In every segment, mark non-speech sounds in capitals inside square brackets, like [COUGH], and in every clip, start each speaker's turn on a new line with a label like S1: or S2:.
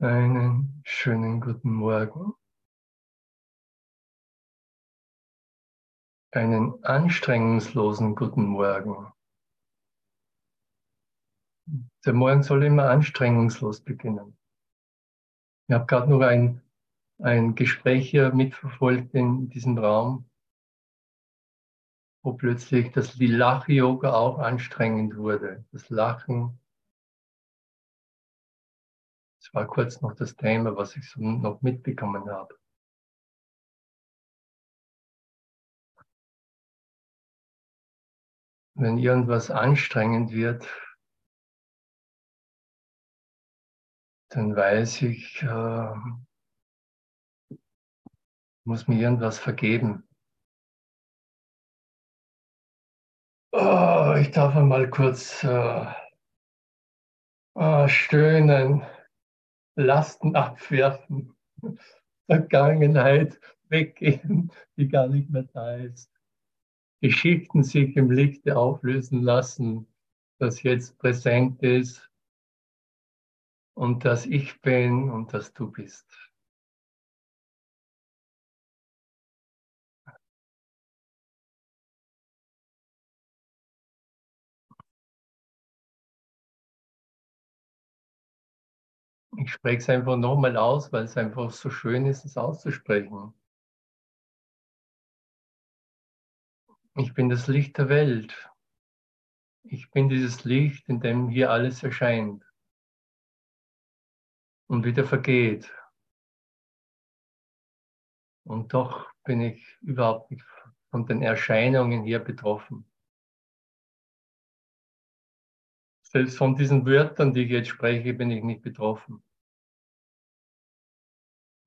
S1: Einen schönen guten Morgen. Einen anstrengungslosen guten Morgen. Der Morgen soll immer anstrengungslos beginnen. Ich habe gerade noch ein, ein Gespräch hier mitverfolgt in diesem Raum, wo plötzlich das Lach-Yoga auch anstrengend wurde. Das Lachen das war kurz noch das Thema, was ich so noch mitbekommen habe. Wenn irgendwas anstrengend wird, dann weiß ich, äh, muss mir irgendwas vergeben. Oh, ich darf einmal kurz äh, äh, stöhnen. Lasten abwerfen, [LAUGHS] Vergangenheit weggehen, die gar nicht mehr da ist. Geschichten sich im Lichte auflösen lassen, das jetzt präsent ist und dass ich bin und dass du bist. Ich spreche es einfach nochmal aus, weil es einfach so schön ist, es auszusprechen. Ich bin das Licht der Welt. Ich bin dieses Licht, in dem hier alles erscheint und wieder vergeht. Und doch bin ich überhaupt nicht von den Erscheinungen hier betroffen. Selbst von diesen Wörtern, die ich jetzt spreche, bin ich nicht betroffen.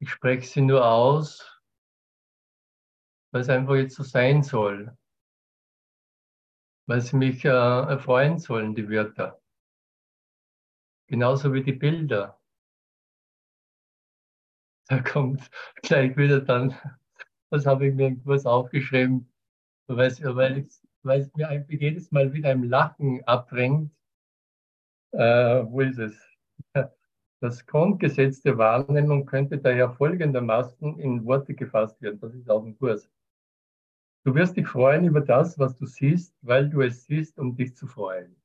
S1: Ich spreche sie nur aus, weil es einfach jetzt so sein soll. Weil sie mich äh, erfreuen sollen, die Wörter. Genauso wie die Bilder. Da kommt [LAUGHS] gleich wieder dann, was habe ich mir irgendwas aufgeschrieben, weil, weil, weil es mir einfach jedes Mal wieder ein Lachen abbringt. Äh, wo ist es? Das Grundgesetz der Wahrnehmung könnte daher folgendermaßen in Worte gefasst werden. Das ist auch ein Kurs. Du wirst dich freuen über das, was du siehst, weil du es siehst, um dich zu freuen.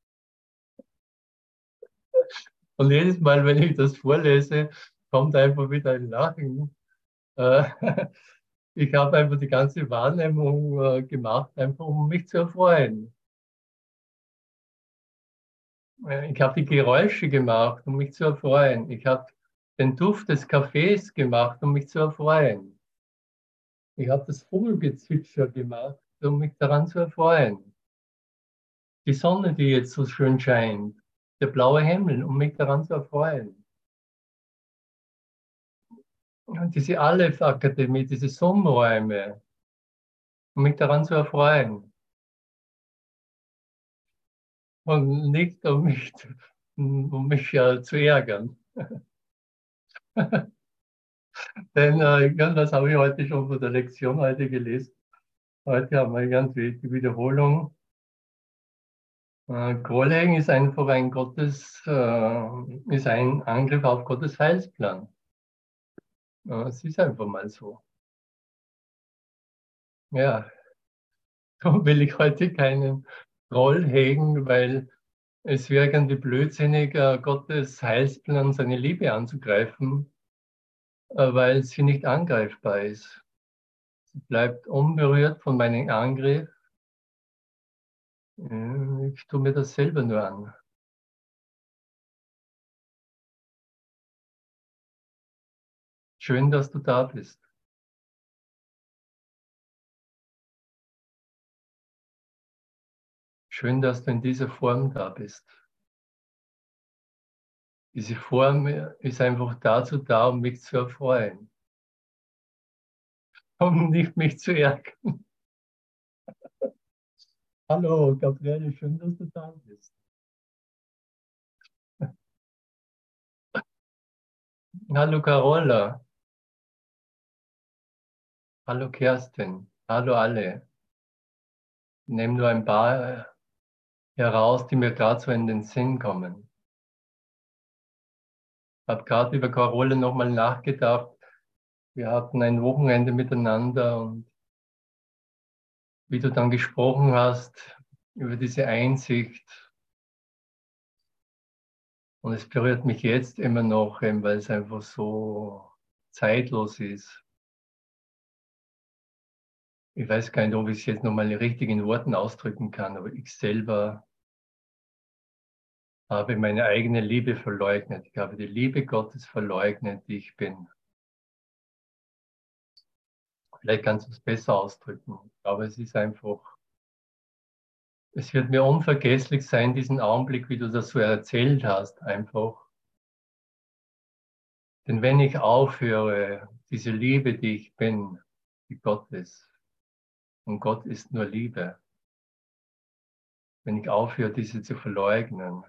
S1: Und jedes Mal, wenn ich das vorlese, kommt einfach wieder ein Lachen. Äh, [LAUGHS] ich habe einfach die ganze Wahrnehmung äh, gemacht, einfach um mich zu erfreuen. Äh, ich habe die Geräusche gemacht, um mich zu erfreuen. Ich habe den Duft des Kaffees gemacht, um mich zu erfreuen. Ich habe das Vogelgezwitscher gemacht, um mich daran zu erfreuen. Die Sonne, die jetzt so schön scheint, der blaue Himmel, um mich daran zu erfreuen. Und diese Aleph-Akademie, diese Sonnenräume, um mich daran zu erfreuen und nicht um mich, um mich äh, zu ärgern. [LAUGHS] Denn äh, das habe ich heute schon von der Lektion heute gelesen. Heute haben wir irgendwie die Wiederholung. Äh, Grollhängen ist einfach ein Gottes, äh, ist ein Angriff auf Gottes Heilsplan. Äh, es ist einfach mal so. Ja, [LAUGHS] so will ich heute keinen Groll hegen, weil es wäre irgendwie blödsinnig, äh, Gottes Heilsplan, seine Liebe anzugreifen, äh, weil sie nicht angreifbar ist. Sie bleibt unberührt von meinem Angriff. Ich tue mir das selber nur an. Schön, dass du da bist. Schön, dass du in dieser Form da bist. Diese Form ist einfach dazu da, um mich zu erfreuen. [LAUGHS] Um nicht mich zu ärgern. [LAUGHS] Hallo, Gabriele, schön, dass du da bist. [LAUGHS] Hallo, Carola. Hallo, Kerstin. Hallo, alle. Nimm nur ein paar heraus, die mir gerade so in den Sinn kommen. Ich habe gerade über Carola nochmal nachgedacht. Wir hatten ein Wochenende miteinander und wie du dann gesprochen hast über diese Einsicht. Und es berührt mich jetzt immer noch, weil es einfach so zeitlos ist. Ich weiß gar nicht, ob ich es jetzt nochmal in Worten ausdrücken kann, aber ich selber habe meine eigene Liebe verleugnet. Ich habe die Liebe Gottes verleugnet, die ich bin. Vielleicht kannst du es besser ausdrücken. Glaube, es ist einfach, es wird mir unvergesslich sein, diesen Augenblick, wie du das so erzählt hast, einfach. Denn wenn ich aufhöre, diese Liebe, die ich bin, die Gott ist, und Gott ist nur Liebe. Wenn ich aufhöre, diese zu verleugnen,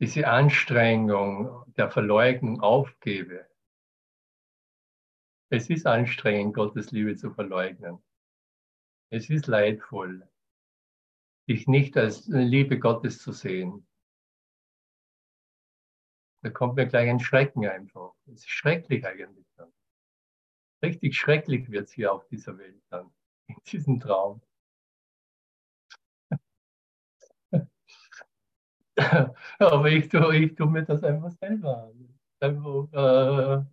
S1: diese Anstrengung der Verleugnung aufgebe. Es ist anstrengend, Gottes Liebe zu verleugnen. Es ist leidvoll, dich nicht als Liebe Gottes zu sehen. Da kommt mir gleich ein Schrecken einfach. Es ist schrecklich eigentlich. Richtig schrecklich wird es hier auf dieser Welt dann, [LAUGHS] in diesem Traum. [LAUGHS] Aber ich tue, ich tue mir das einfach selber an. Einfach, äh,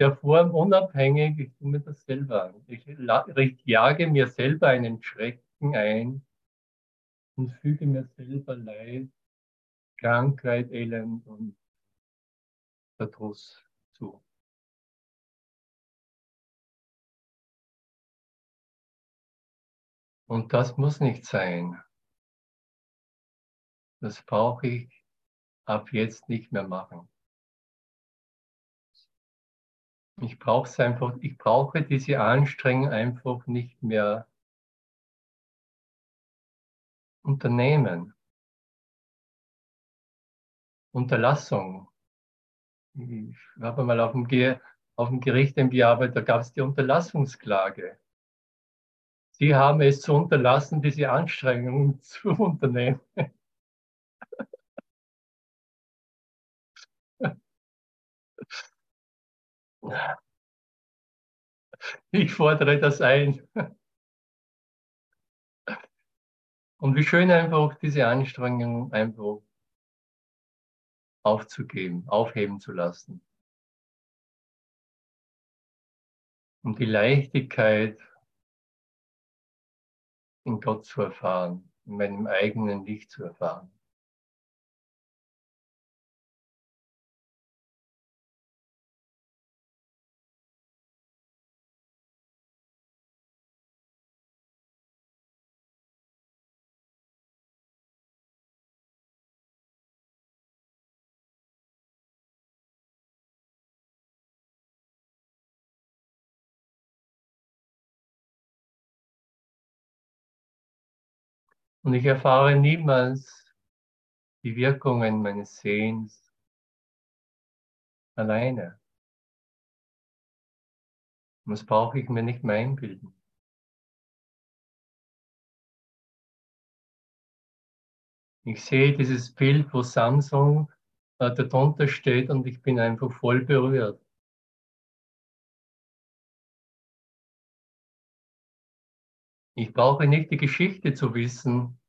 S1: der Form unabhängig, ich tue mir das selber an. Ich, ich jage mir selber einen Schrecken ein und füge mir selber Leid, Krankheit, Elend und Verdruss zu. Und das muss nicht sein. Das brauche ich ab jetzt nicht mehr machen. Ich brauche es einfach, ich brauche diese Anstrengung einfach nicht mehr unternehmen. Unterlassung. Ich habe mal auf dem, auf dem Gericht gearbeitet, da gab es die Unterlassungsklage. Sie haben es zu unterlassen, diese Anstrengungen [LAUGHS] zu unternehmen. Ich fordere das ein. Und wie schön einfach diese Anstrengung einfach aufzugeben, aufheben zu lassen. Und die Leichtigkeit in Gott zu erfahren, in meinem eigenen Licht zu erfahren. Und ich erfahre niemals die Wirkungen meines Sehens alleine. Und das brauche ich mir nicht mehr einbilden. Ich sehe dieses Bild, wo Samsung darunter steht und ich bin einfach voll berührt. Ich brauche nicht die Geschichte zu wissen,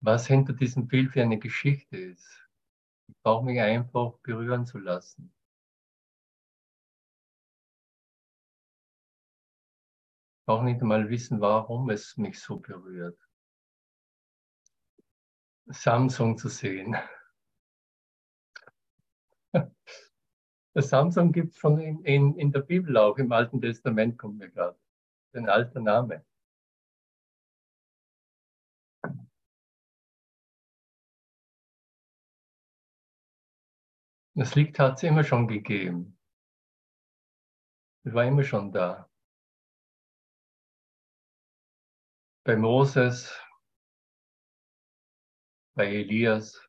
S1: was hinter diesem Bild für eine Geschichte ist. Ich brauche mich einfach berühren zu lassen. Ich brauche nicht einmal wissen, warum es mich so berührt. Samsung zu sehen. [LAUGHS] Das Samsung gibt es schon in, in, in der Bibel auch, im Alten Testament kommt mir gerade ein alter Name. Das Licht hat es immer schon gegeben. Es war immer schon da. Bei Moses, bei Elias,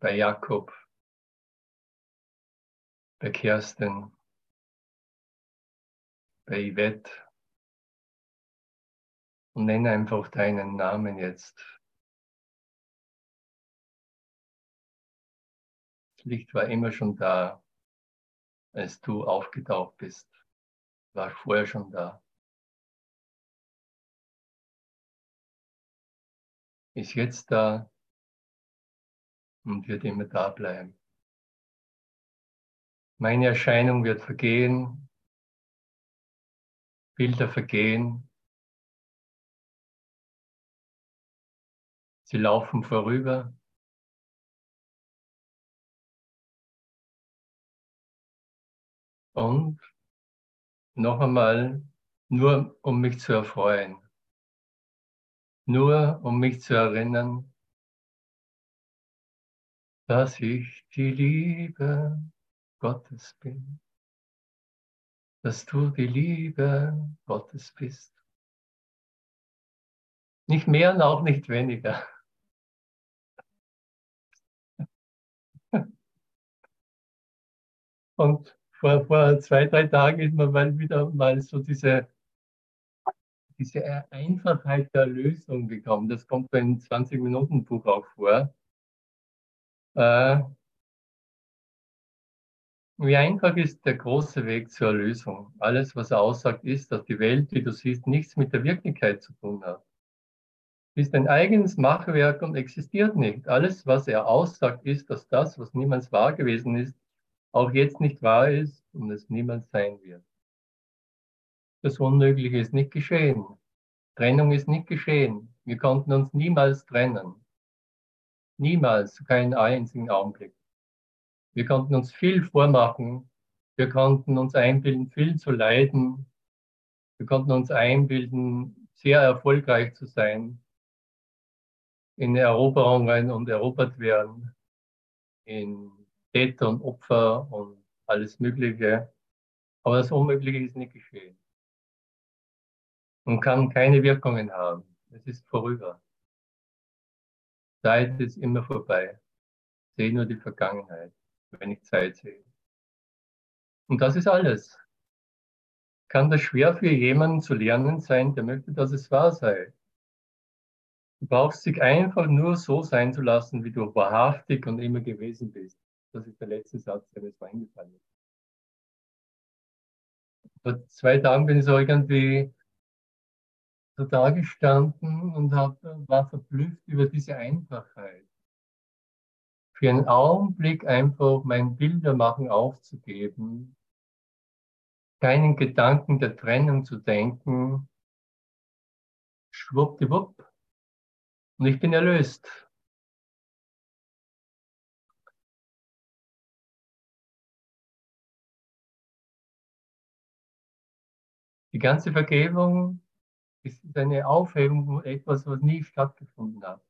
S1: bei Jakob, bei Kerstin, bei Yvette Und nenne einfach deinen Namen jetzt. Das Licht war immer schon da, als du aufgetaucht bist. War vorher schon da. Ist jetzt da und wird immer da bleiben. Meine Erscheinung wird vergehen, Bilder vergehen, sie laufen vorüber. Und noch einmal, nur um mich zu erfreuen, nur um mich zu erinnern, dass ich die Liebe Gottes bin, dass du die Liebe Gottes bist. Nicht mehr und auch nicht weniger. [LAUGHS] Und vor, vor zwei, drei Tagen ist mir mal wieder mal so diese, diese Einfachheit der Lösung gekommen. Das kommt beim 20-Minuten-Buch auch vor. Äh, wie einfach ist der große Weg zur Erlösung? Alles, was er aussagt, ist, dass die Welt, wie du siehst, nichts mit der Wirklichkeit zu tun hat. Ist ein eigenes Machwerk und existiert nicht. Alles, was er aussagt, ist, dass das, was niemals wahr gewesen ist, auch jetzt nicht wahr ist und es niemals sein wird. Das Unmögliche ist nicht geschehen. Trennung ist nicht geschehen. Wir konnten uns niemals trennen. Niemals, keinen einzigen Augenblick. Wir konnten uns viel vormachen. Wir konnten uns einbilden, viel zu leiden. Wir konnten uns einbilden, sehr erfolgreich zu sein in Eroberungen und erobert werden, in Täter und Opfer und alles Mögliche. Aber das Unmögliche ist nicht geschehen. Und kann keine Wirkungen haben. Es ist vorüber. Zeit ist immer vorbei. Sehe nur die Vergangenheit wenn ich Zeit sehe. Und das ist alles. Kann das schwer für jemanden zu lernen sein, der möchte, dass es wahr sei? Du brauchst dich einfach nur so sein zu lassen, wie du wahrhaftig und immer gewesen bist. Das ist der letzte Satz, der mir so eingefallen ist. Vor zwei Tagen bin ich so irgendwie so da gestanden und war verblüfft über diese Einfachheit für einen Augenblick einfach mein Bildermachen aufzugeben, keinen Gedanken der Trennung zu denken, schwuppdiwupp, und ich bin erlöst. Die ganze Vergebung ist eine Aufhebung von etwas, was nie stattgefunden hat.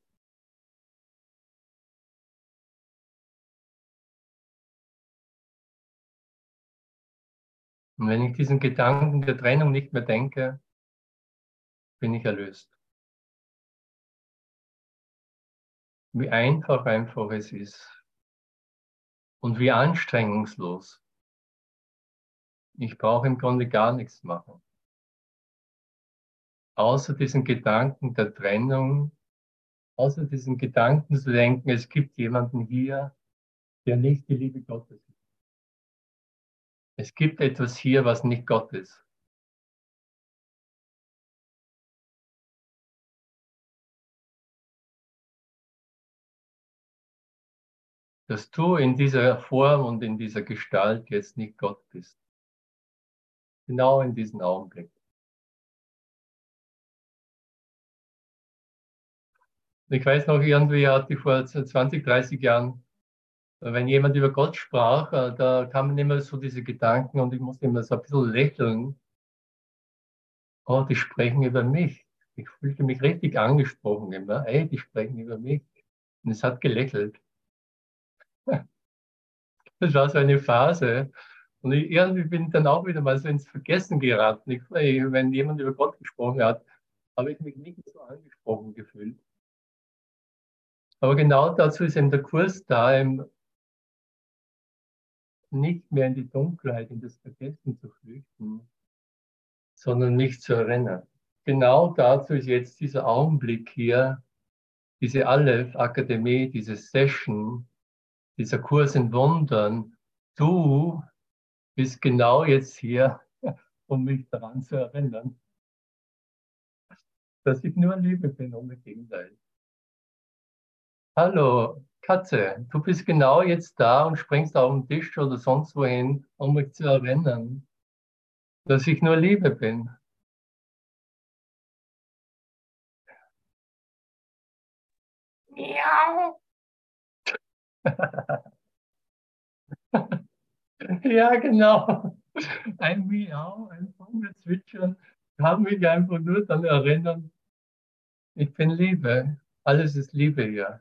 S1: Und wenn ich diesen Gedanken der Trennung nicht mehr denke, bin ich erlöst. Wie einfach einfach es ist und wie anstrengungslos. Ich brauche im Grunde gar nichts machen. Außer diesen Gedanken der Trennung, außer diesen Gedanken zu denken, es gibt jemanden hier, der nicht die Liebe Gottes ist. Es gibt etwas hier, was nicht Gott ist. Dass du in dieser Form und in dieser Gestalt jetzt nicht Gott bist. Genau in diesem Augenblick. Ich weiß noch, irgendwie hatte ich vor 20, 30 Jahren wenn jemand über Gott sprach, äh, da kamen immer so diese Gedanken und ich musste immer so ein bisschen lächeln. Oh, die sprechen über mich. Ich fühlte mich richtig angesprochen immer. Ey, die sprechen über mich. Und es hat gelächelt. [LAUGHS] Das war so eine Phase. Und ich, irgendwie bin ich dann auch wieder mal so ins Vergessen geraten. Ich, wenn jemand über Gott gesprochen hat, habe ich mich nicht so angesprochen gefühlt. Aber genau dazu ist eben der Kurs da, nicht mehr in die Dunkelheit, in das Vergessen zu flüchten, sondern mich zu erinnern. genau dazu ist jetzt dieser Augenblick hier, diese Aleph-Akademie, diese Session, dieser Kurs in Wundern. Du bist genau jetzt hier, um mich daran zu erinnern, dass ich nur Liebe bin ohne Gegenteil. Hallo, Katze, du bist genau jetzt da und springst auf den Tisch oder sonst wohin, um mich zu erinnern, dass ich nur Liebe bin. Miau. [LAUGHS] ja, genau. Ein Miau, ein Vogelzwitschern kann mich einfach nur daran erinnern, ich bin Liebe. Alles ist Liebe hier.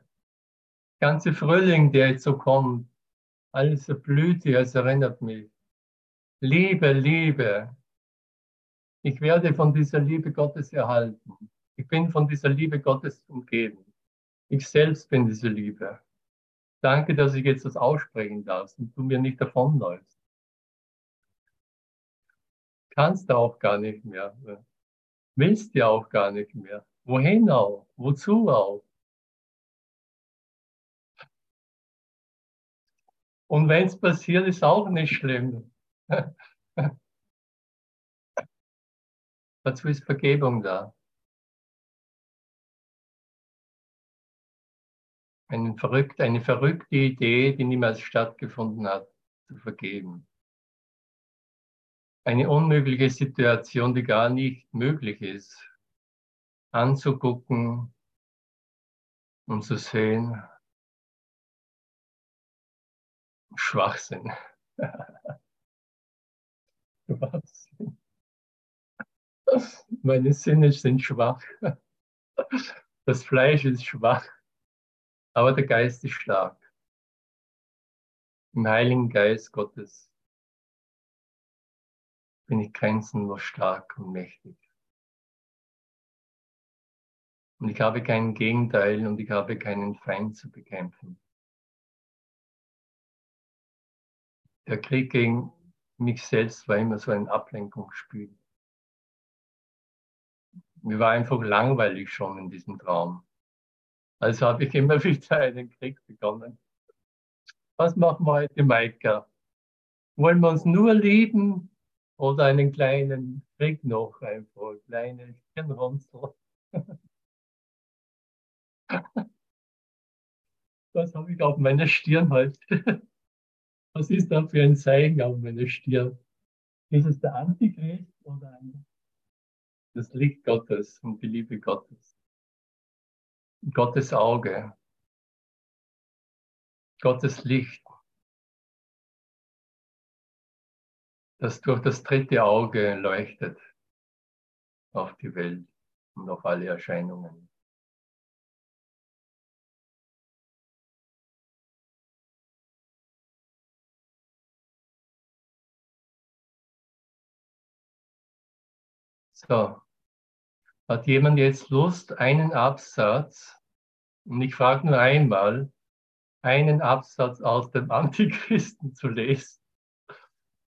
S1: Ganze Frühling, der jetzt so kommt, alles erblüht hier, es erinnert mich. Liebe, Liebe. Ich werde von dieser Liebe Gottes erhalten. Ich bin von dieser Liebe Gottes umgeben. Ich selbst bin diese Liebe. Danke, dass ich jetzt das aussprechen darf und du mir nicht davonläufst. Kannst du auch gar nicht mehr. Willst du auch gar nicht mehr. Wohin auch? Wozu auch? Und wenn es passiert, ist auch nicht schlimm. [LAUGHS] Dazu ist Vergebung da. Eine verrückte, eine verrückte Idee, die niemals stattgefunden hat, zu vergeben. Eine unmögliche Situation, die gar nicht möglich ist, anzugucken und zu sehen. Schwachsinn. [LAUGHS] Schwachsinn. Meine Sinne sind schwach. Das Fleisch ist schwach aber der Geist ist stark. Im Heiligen Geist Gottes bin ich grenzenlos stark und mächtig. Und ich habe keinen Gegenteil und ich habe keinen Feind zu bekämpfen. Der Krieg gegen mich selbst war immer so ein Ablenkungsspiel. Mir war einfach langweilig schon in diesem Traum. Also habe ich immer [LAUGHS] wieder einen Krieg begonnen. Was machen wir heute, Maika? Wollen wir uns nur lieben oder einen kleinen Krieg noch einfach, eine kleine Stirnrunzel? Was [LAUGHS] habe ich auf meiner Stirn heute? [LAUGHS] Was ist da für ein Zeichen auf meiner Stirn? Ist es der Antichrist oder das Licht Gottes und die Liebe Gottes? Gottes Auge, Gottes Licht, das durch das dritte Auge leuchtet auf die Welt und auf alle Erscheinungen. So, hat jemand jetzt Lust, einen Absatz, und ich frage nur einmal, einen Absatz aus dem [LAUGHS] Antichristen zu lesen?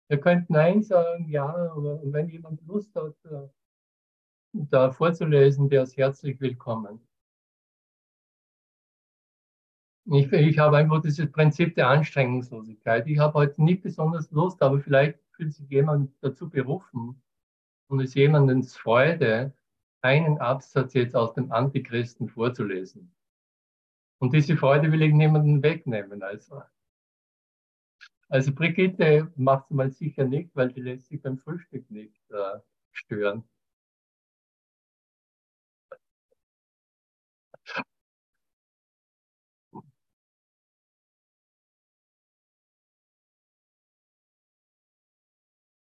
S1: Ihr könnt Nein sagen, ja, aber wenn jemand Lust hat, äh, da vorzulesen, der ist herzlich willkommen. Ich, ich habe einfach dieses Prinzip der Anstrengungslosigkeit. Ich habe heute nicht besonders Lust, aber vielleicht fühlt sich jemand dazu berufen und ist jemandens Freude, einen Absatz jetzt aus dem Antichristen vorzulesen. Und diese Freude will ich niemanden wegnehmen. Also, also Brigitte macht es mal sicher nicht, weil die lässt sich beim Frühstück nicht äh, stören.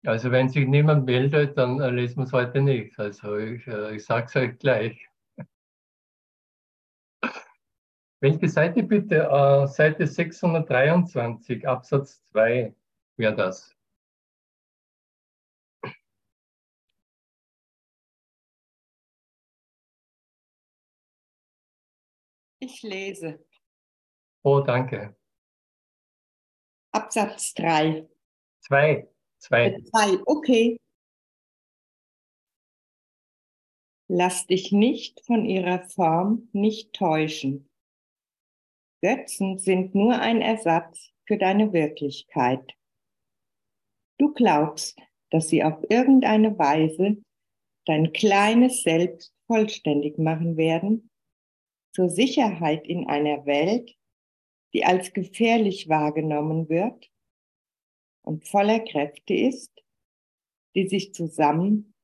S1: Also wenn sich niemand meldet, dann äh, lesen wir es heute nicht. Also ich, äh, ich sage es euch gleich. [LAUGHS] Welche Seite bitte? Äh, Seite 623, Absatz 2 wäre das.
S2: Ich lese.
S1: Oh, danke.
S2: Absatz 3.
S1: 2. Zwei.
S2: Zwei, okay. Lass dich nicht von ihrer Form nicht täuschen. Götzen sind nur ein Ersatz für deine Wirklichkeit. Du glaubst, dass sie auf irgendeine Weise dein kleines Selbst vollständig machen werden, zur Sicherheit in einer Welt, die als gefährlich wahrgenommen wird und voller Kräfte ist, die sich zusammen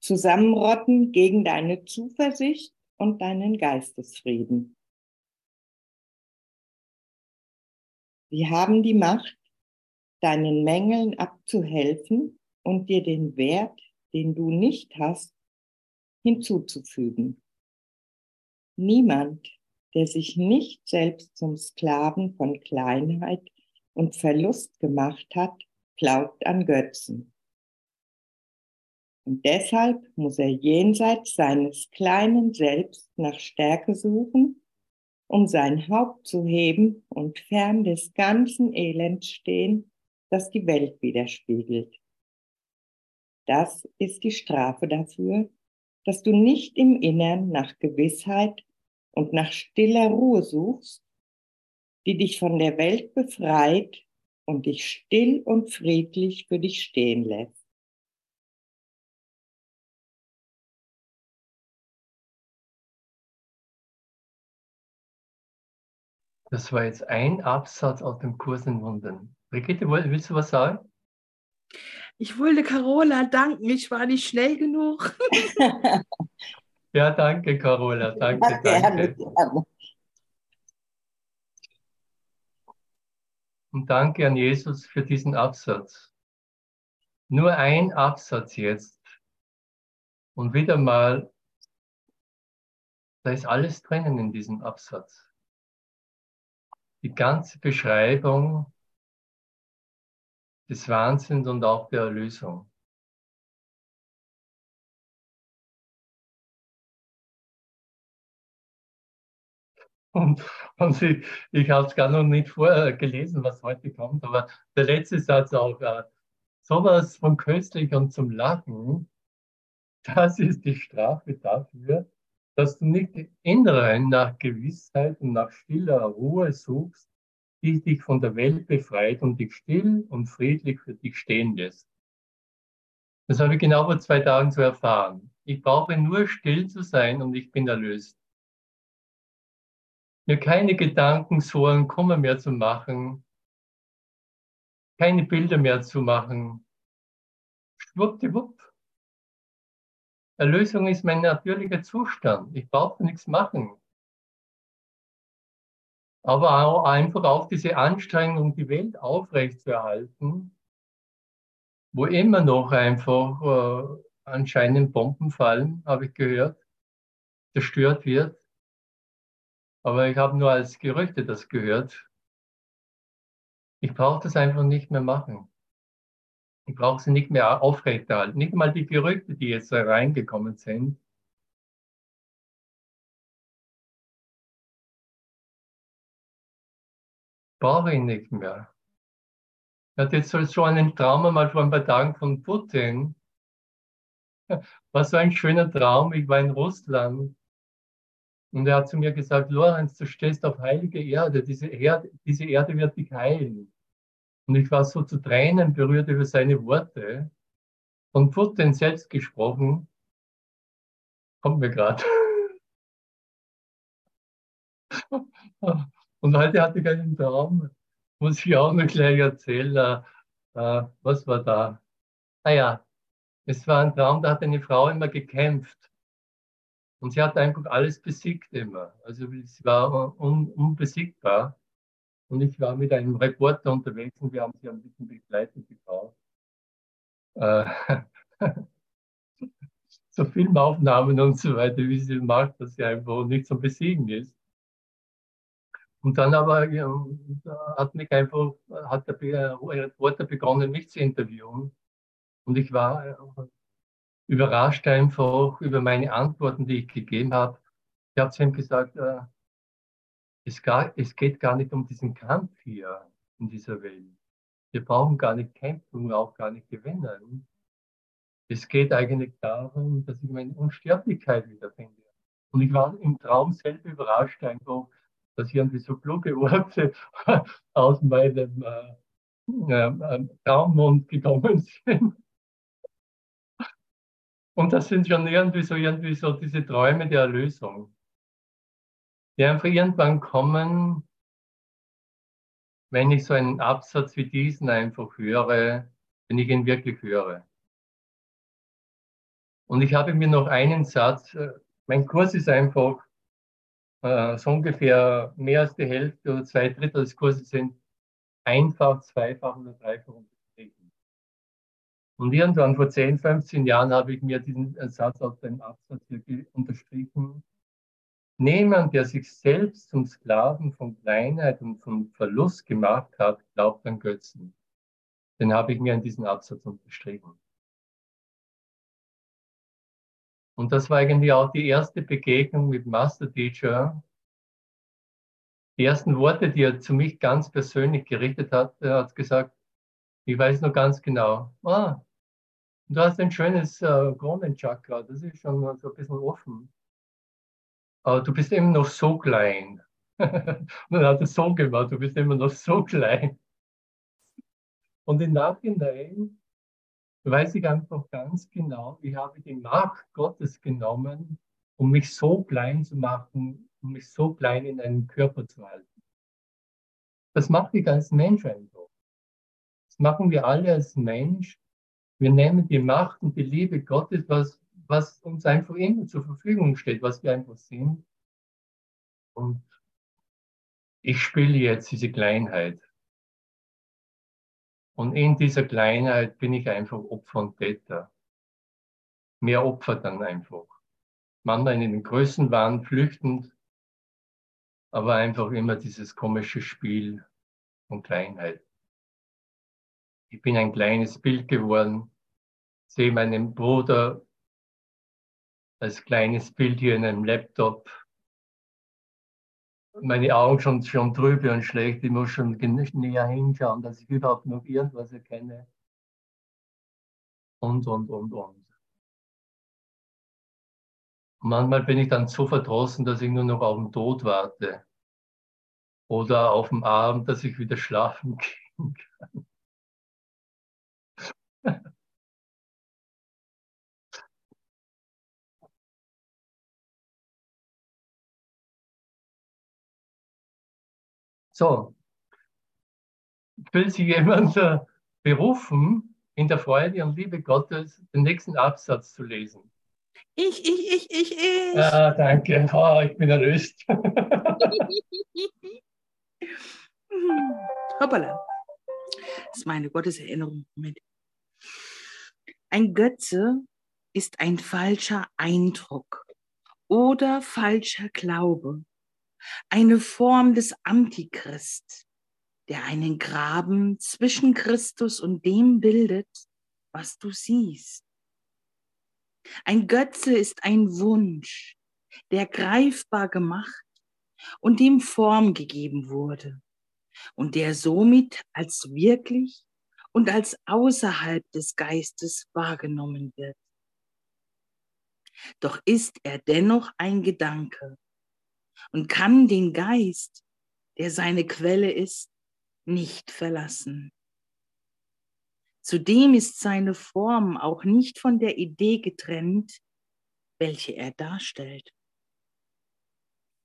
S2: zusammenrotten gegen deine Zuversicht und deinen Geistesfrieden. Sie haben die Macht, deinen Mängeln abzuhelfen und dir den Wert, den du nicht hast, hinzuzufügen. Niemand, der sich nicht selbst zum Sklaven von Kleinheit und Verlust gemacht hat, glaubt an Götzen. Und deshalb muss er jenseits seines kleinen Selbst nach Stärke suchen, um sein Haupt zu heben und fern des ganzen Elends stehen, das die Welt widerspiegelt. Das ist die Strafe dafür, dass du nicht im Innern nach Gewissheit und nach stiller Ruhe suchst, die dich von der Welt befreit und dich still und friedlich für dich stehen lässt.
S1: Das war jetzt ein Absatz aus dem Kurs in Wundern. Brigitte, willst du was sagen?
S3: Ich wollte Carola danken, ich war nicht schnell genug. [LAUGHS] [LAUGHS]
S1: ja, danke, Carola. Danke, ja, danke. Gerne. Und danke an Jesus für diesen Absatz. Nur ein Absatz jetzt. Und wieder mal, da ist alles drinnen in diesem Absatz die ganze Beschreibung des Wahnsinns und auch der Erlösung. Und, und ich, ich habe es gar noch nicht vorher gelesen, was heute kommt, aber der letzte Satz auch, äh, sowas von köstlich und zum Lachen, das ist die Strafe dafür, dass du nicht inneren nach Gewissheit und nach stiller Ruhe suchst, die dich von der Welt befreit und dich still und friedlich für dich stehen lässt. Das habe ich genau vor zwei Tagen zu erfahren. Ich brauche nur still zu sein und ich bin erlöst. Mir keine Gedanken, Sorgen, Kummer mehr zu machen, keine Bilder mehr zu machen. Schwuppdiwupp, Erlösung ist mein natürlicher Zustand. Ich brauche nichts machen. Aber auch einfach auch diese Anstrengung, die Welt aufrechtzuerhalten, wo immer noch einfach äh, anscheinend Bomben fallen, habe ich gehört, zerstört wird. Aber ich habe nur als Gerüchte das gehört. Ich brauche das einfach nicht mehr machen. Ich brauche sie nicht mehr aufrechterhalten. Nicht mal die Gerüchte, die jetzt reingekommen sind. Brauche ich nicht mehr. Ich hatte jetzt so einen Traum mal vor ein paar Tagen von Putin. [LAUGHS] War so ein schöner Traum. Ich war in Russland. Und er hat zu mir gesagt, Lorenz, du stehst auf heilige Erde. Diese Erde, diese Erde wird dich heilen. Und ich war so zu Tränen berührt über seine Worte. Von Putin selbst gesprochen, kommt mir gerade. [LAUGHS] Und heute hatte ich einen Traum, muss ich auch noch gleich erzählen. Äh, was war da? Ah ja, es war ein Traum, da hat eine Frau immer gekämpft. Und sie hat einfach alles besiegt immer. Also sie war un unbesiegbar. Und ich war mit einem Reporter unterwegs und wir haben sie ein bisschen begleitet, die Frau. Äh, [LAUGHS] so Filmaufnahmen und so weiter, wie sie macht, dass sie einfach nicht zum Besiegen ist. Und dann aber ja, hat mich einfach, hat der Reporter begonnen, mich zu interviewen. Und ich war äh, überrascht einfach über meine Antworten, die ich gegeben habe. Ich habe zu ihm gesagt, äh, es, gar, es geht gar nicht um diesen Kampf hier in dieser Welt. Wir brauchen gar nicht kämpfen und auch gar nicht gewinnen. Es geht eigentlich darum, dass ich meine Unsterblichkeit wiederfinde. Und ich war im Traum selbst überrascht, einfach, dass irgendwie so kluge Worte [LAUGHS] aus meinem äh, äh, Traummund gekommen [LAUGHS] sind. Und das sind schon irgendwie so, irgendwie so diese Träume der Erlösung, die einfach irgendwann kommen, wenn ich so einen Absatz wie diesen einfach höre, wenn ich ihn wirklich höre. Und ich habe mir noch einen Satz, äh, mein Kurs ist einfach äh, so ungefähr mehr als die Hälfte oder zwei Drittel des Kurses sind einfach, zweifach oder dreifach. Und irgendwann vor 10, 15 Jahren habe ich mir diesen Satz aus dem Absatz hier unterstrichen. Niemand, der sich selbst zum Sklaven von Kleinheit und von Verlust gemacht hat, glaubt an Götzen. Den habe ich mir in diesen Absatz unterstrichen. Und das war eigentlich auch die erste Begegnung mit Master Teacher. Die ersten Worte, die er zu mich ganz persönlich gerichtet hat, er hat gesagt, ich weiß noch ganz genau, ah, du hast ein schönes äh, Kronenchakra, das ist schon so ein bisschen offen. Aber du bist immer noch so klein. [LAUGHS] Und dann hat er so gemacht, du bist immer noch so klein. Und im Nachhinein weiß ich einfach ganz genau, ich habe die Macht Gottes genommen, um mich so klein zu machen, um mich so klein in einem Körper zu halten. Das mache ich als Mensch einfach. Das machen wir alle als Mensch. Wir nehmen die Macht und die Liebe Gottes, was, was uns einfach immer zur Verfügung steht, was wir einfach sind. Und ich spiele jetzt diese Kleinheit. Und in dieser Kleinheit bin ich einfach Opfer und Täter. Mehr Opfer dann einfach. Manchmal in den Größenwahn flüchtend, aber einfach immer dieses komische Spiel von Kleinheit. Ich bin ein kleines Bild geworden, sehe meinen Bruder als kleines Bild hier in einem Laptop, meine Augen schon, schon trübe und schlecht. Ich muss schon näher hinschauen, dass ich überhaupt noch irgendwas erkenne. Und, und, und, und. Manchmal bin ich dann so verdrossen, dass ich nur noch auf den Tod warte. Oder auf den Abend, dass ich wieder schlafen [LAUGHS] gehen kann. So, will sich [LAUGHS] jemand äh, berufen, in der Freude und Liebe Gottes den nächsten Absatz zu lesen?
S4: Ich, ich, ich, ich, ich.
S1: Ah, danke. Oh, ich bin erlöst. [LAUGHS]
S4: Hoppala. Das ist meine Gotteserinnerung. Moment. Ein Götze ist ein falscher Eindruck oder falscher Glaube eine Form des Antichrist, der einen Graben zwischen Christus und dem bildet, was du siehst. Ein Götze ist ein Wunsch, der greifbar gemacht und dem Form gegeben wurde und der somit als wirklich und als außerhalb des Geistes wahrgenommen wird. Doch ist er dennoch ein Gedanke, und kann den Geist, der seine Quelle ist, nicht verlassen. Zudem ist seine Form auch nicht von der Idee getrennt, welche er darstellt.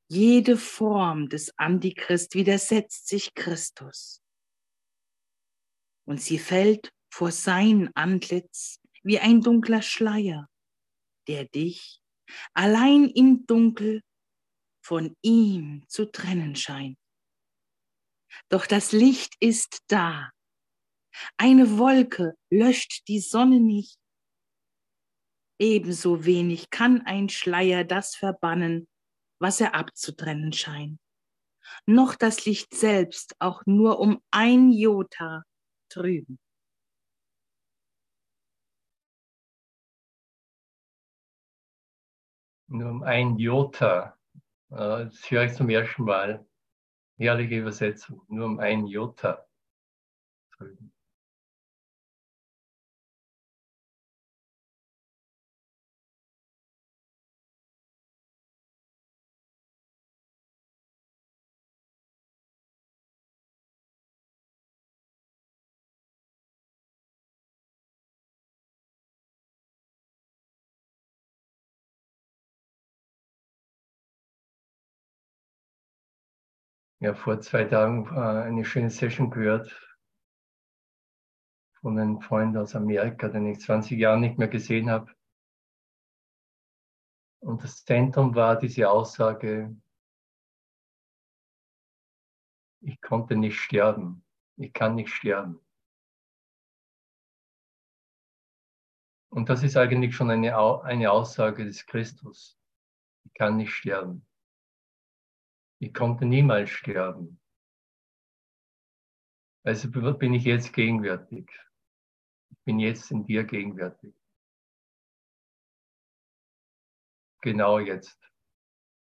S4: Jede Form des Antichrist widersetzt sich Christus. Und sie fällt vor sein Antlitz wie ein dunkler Schleier, der dich allein im Dunkel von ihm zu trennen scheint. Doch das Licht ist da. Eine Wolke löscht die Sonne nicht. Ebenso wenig kann ein Schleier das verbannen, was er abzutrennen scheint. Noch das Licht selbst auch nur um ein Jota trüben.
S1: Nur um ein Jota. Äh, das höre ich zum ersten Mal. Herrliche Übersetzung, nur um ein Jota ja vor zwei Tagen äh, eine schöne Session gehört von einem Freund aus Amerika, den ich 20 Jahre nicht mehr gesehen habe. Und das Zentrum war diese Aussage, ich konnte nicht sterben, ich kann nicht sterben. Und das ist eigentlich schon eine, eine Aussage des Christus. Ich kann nicht sterben. Ich konnte niemals sterben. Also bin ich jetzt gegenwärtig. Ich bin jetzt in dir gegenwärtig. Genau jetzt.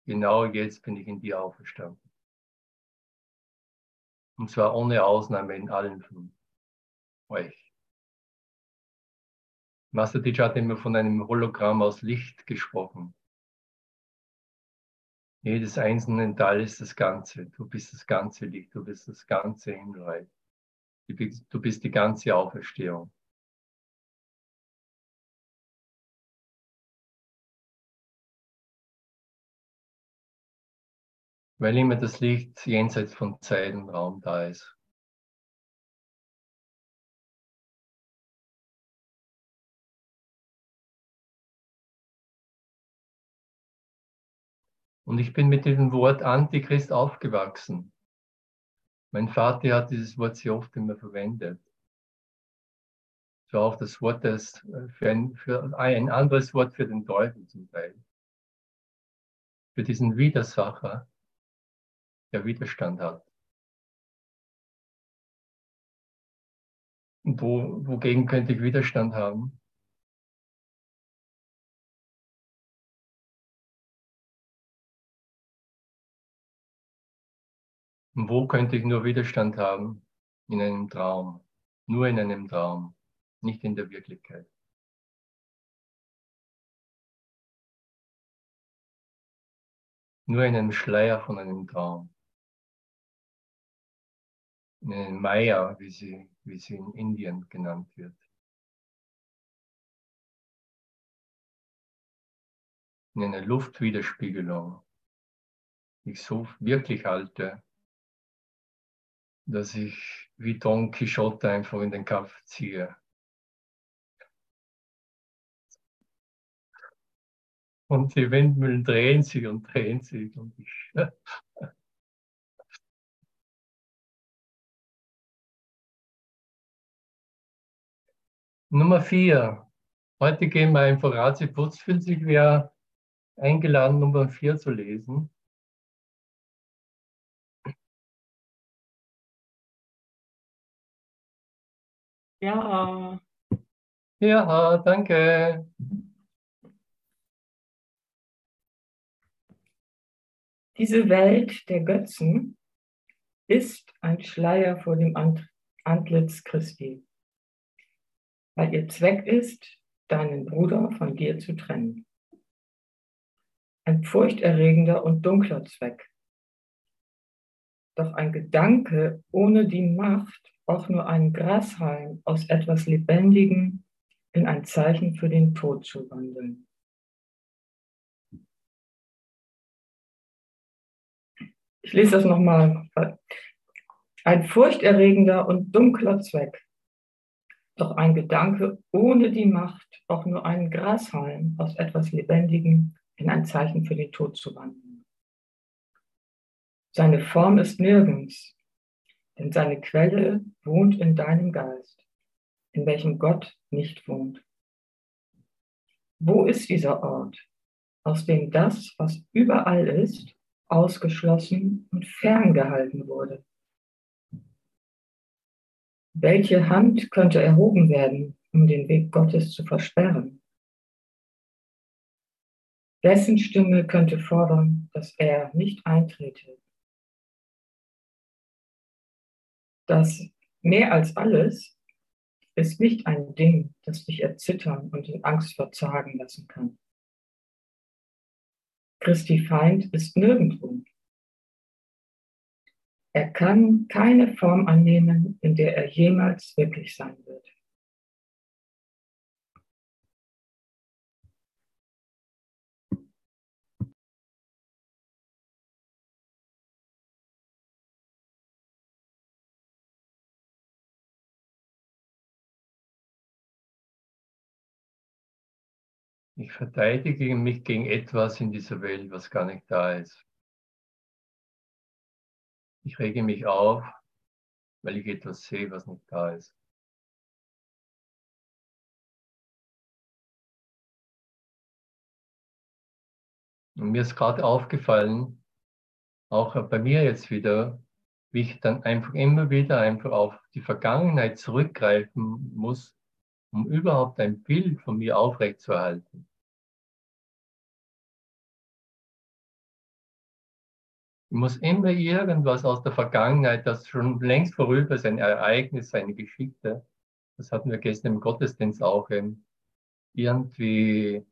S1: Genau jetzt bin ich in dir auferstanden. Und zwar ohne Ausnahme in allen von euch. Master Teacher hat immer von einem Hologramm aus Licht gesprochen. Jedes einzelne Teil ist das Ganze. Du bist das ganze Licht, du bist das ganze Himmelreich. Du bist die ganze Auferstehung. Weil immer das Licht jenseits von Zeit und Raum da ist. Und ich bin mit diesem Wort Antichrist aufgewachsen. Mein Vater hat dieses Wort sehr oft immer verwendet. War auch das Wort, das für ein, für ein anderes Wort für den Teufel zum Teil. Für diesen Widersacher, der Widerstand hat. Und wo, wogegen könnte ich Widerstand haben? Wo könnte ich nur Widerstand haben? In einem Traum. Nur in einem Traum, nicht in der Wirklichkeit. Nur in einem Schleier von einem Traum. In einem Maya, wie sie, wie sie in Indien genannt wird. In einer Luftwiderspiegelung, ich so wirklich halte, dass ich wie Don Quixote einfach in den Kampf ziehe. Und die Windmühlen drehen sich und drehen sich und ich. [LAUGHS] Nummer vier. Heute gehen wir einfach Ratiputz. Fühlt sich wer eingeladen, Nummer vier zu lesen?
S5: Ja.
S1: Ja, danke.
S5: Diese Welt der Götzen ist ein Schleier vor dem Antlitz Christi, weil ihr Zweck ist, deinen Bruder von dir zu trennen. Ein furchterregender und dunkler Zweck. Doch ein Gedanke ohne die Macht auch nur einen Grashalm aus etwas Lebendigem in ein Zeichen für den Tod zu wandeln. Ich lese das nochmal. Ein furchterregender und dunkler Zweck, doch ein Gedanke ohne die Macht, auch nur einen Grashalm aus etwas Lebendigem in ein Zeichen für den Tod zu wandeln. Seine Form ist nirgends, denn seine Quelle wohnt in deinem Geist, in welchem Gott nicht wohnt. Wo ist dieser Ort, aus dem das, was überall ist, ausgeschlossen und ferngehalten wurde? Welche Hand könnte erhoben werden, um den Weg Gottes zu versperren? Wessen Stimme könnte fordern, dass er nicht eintrete dass mehr als alles ist nicht ein Ding, das dich erzittern und in Angst verzagen lassen kann. Christi Feind ist nirgendwo. Er kann keine Form annehmen, in der er jemals wirklich sein wird.
S1: Ich verteidige mich gegen etwas in dieser Welt, was gar nicht da ist. Ich rege mich auf, weil ich etwas sehe, was nicht da ist. Und mir ist gerade aufgefallen, auch bei mir jetzt wieder, wie ich dann einfach immer wieder einfach auf die Vergangenheit zurückgreifen muss, um überhaupt ein Bild von mir aufrechtzuerhalten. Ich muss immer irgendwas aus der Vergangenheit, das schon längst vorüber ist, ein Ereignis, eine Geschichte, das hatten wir gestern im Gottesdienst auch, irgendwie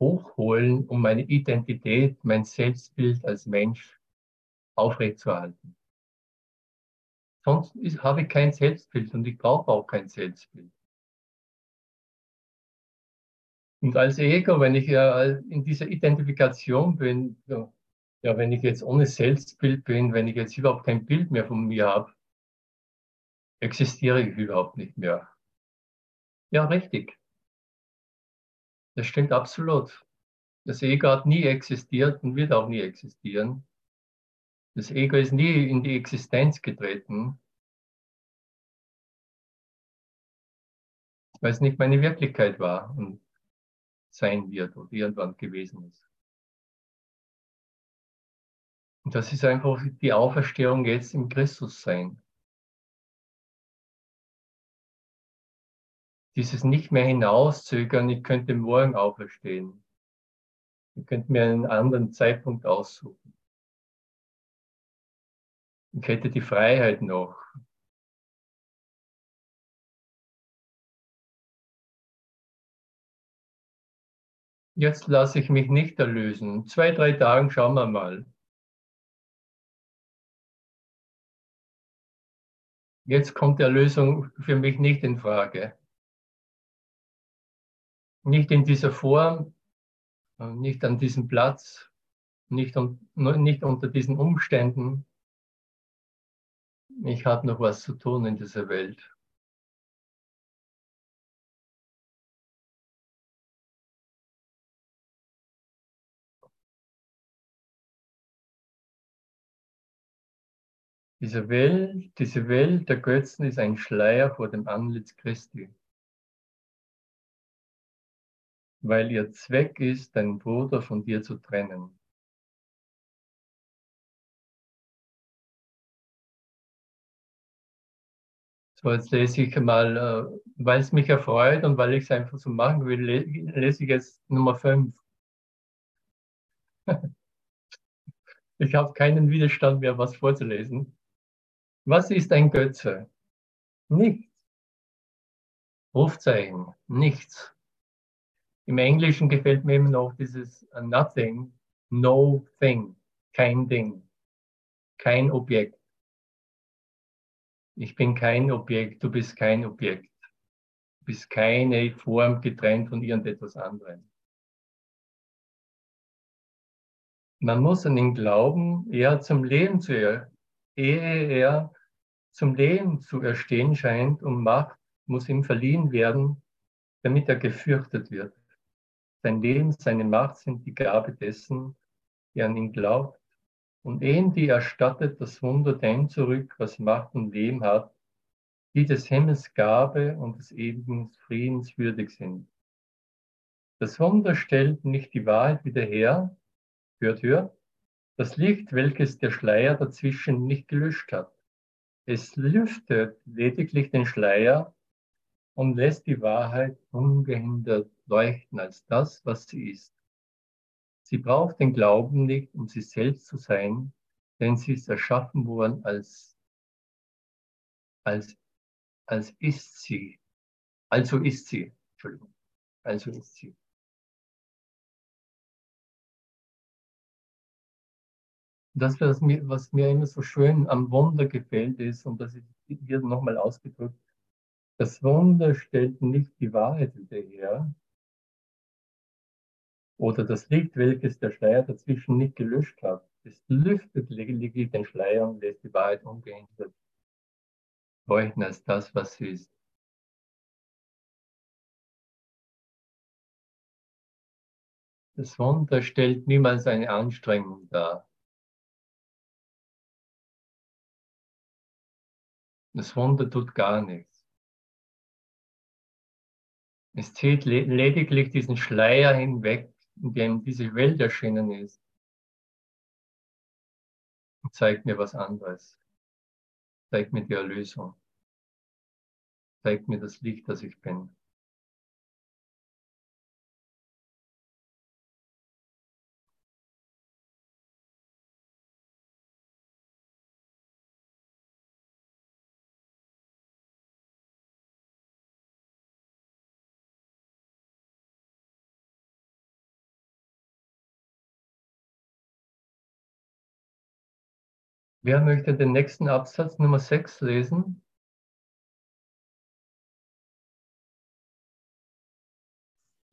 S1: hochholen, um meine Identität, mein Selbstbild als Mensch aufrechtzuerhalten. Sonst habe ich kein Selbstbild und ich brauche auch kein Selbstbild. Und als Ego, wenn ich ja in dieser Identifikation bin, ja, wenn ich jetzt ohne Selbstbild bin, wenn ich jetzt überhaupt kein Bild mehr von mir habe, existiere ich überhaupt nicht mehr. Ja, richtig. Das stimmt absolut. Das Ego hat nie existiert und wird auch nie existieren. Das Ego ist nie in die Existenz getreten, weil es nicht meine Wirklichkeit war und sein wird oder irgendwann gewesen ist. Und das ist einfach die Auferstehung jetzt im Christussein. Dieses nicht mehr hinauszögern, ich könnte morgen auferstehen. Ich könnte mir einen anderen Zeitpunkt aussuchen. Ich hätte die Freiheit noch. Jetzt lasse ich mich nicht erlösen. Zwei, drei Tagen schauen wir mal. Jetzt kommt Erlösung für mich nicht in Frage. Nicht in dieser Form, nicht an diesem Platz, nicht, nicht unter diesen Umständen. Ich habe noch was zu tun in dieser Welt. Diese Welt, diese Welt der Götzen ist ein Schleier vor dem Antlitz Christi, weil ihr Zweck ist, deinen Bruder von dir zu trennen. So, jetzt lese ich mal, äh, weil es mich erfreut und weil ich es einfach so machen will, lese ich jetzt Nummer 5. [LAUGHS] Ich habe keinen Widerstand mehr, was vorzulesen. Was ist ein Götze? Nichts. Rufzeichen, nichts. Im Englischen gefällt mir immer noch dieses nothing, no thing, kein Ding, kein Objekt. Ich bin kein Objekt, du bist kein Objekt. Du bist keine Form getrennt von irgendetwas anderem. Man muss an den Glauben eher zum Leben zu ehe er zum Leben zu erstehen scheint und Macht muss ihm verliehen werden, damit er gefürchtet wird. Sein Leben, seine Macht sind die Gabe dessen, der an ihn glaubt. Und ehen die erstattet das Wunder dem zurück, was Macht und Leben hat, die des Himmels Gabe und des ewigen Friedens würdig sind. Das Wunder stellt nicht die Wahrheit wieder her, hört, hört, das Licht, welches der Schleier dazwischen nicht gelöscht hat. Es lüftet lediglich den Schleier und lässt die Wahrheit ungehindert leuchten als das, was sie ist. Sie braucht den Glauben nicht, um sie selbst zu sein, denn sie ist erschaffen worden als, als, als ist sie. Also ist sie. Entschuldigung. Also ist sie. Das, was mir, was mir immer so schön am Wunder gefällt, ist, und das ist hier nochmal ausgedrückt, das Wunder stellt nicht die Wahrheit wieder her, oder das Licht, welches der Schleier dazwischen nicht gelöscht hat. Es lüftet lediglich den Schleier und lässt die Wahrheit ungehindert leuchten als das, was sie ist. Das Wunder stellt niemals eine Anstrengung dar. Das Wunder tut gar nichts. Es zieht lediglich diesen Schleier hinweg, in dem diese Welt erschienen ist. Und zeigt mir was anderes. Zeigt mir die Erlösung. Zeigt mir das Licht, das ich bin. Wer möchte den nächsten Absatz Nummer 6 lesen?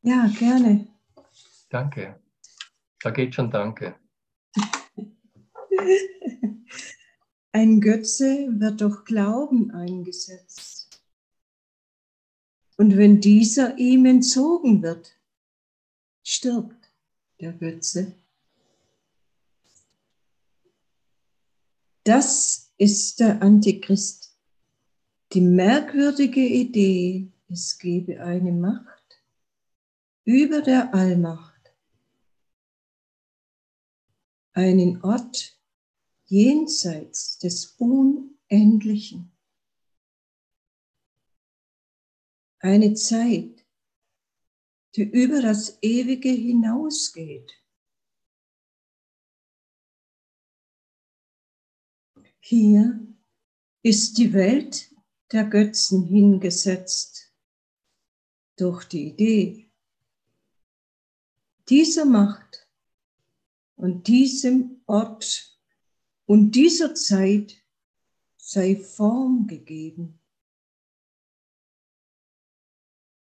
S6: Ja, gerne.
S1: Danke. Da geht schon Danke. [LAUGHS]
S6: Ein Götze wird durch Glauben eingesetzt. Und wenn dieser ihm entzogen wird, stirbt der Götze. Das ist der Antichrist. Die merkwürdige Idee, es gebe eine Macht über der Allmacht, einen Ort jenseits des Unendlichen, eine Zeit, die über das Ewige hinausgeht. Hier ist die Welt der Götzen hingesetzt durch die Idee dieser Macht und diesem Ort und dieser Zeit sei Form gegeben.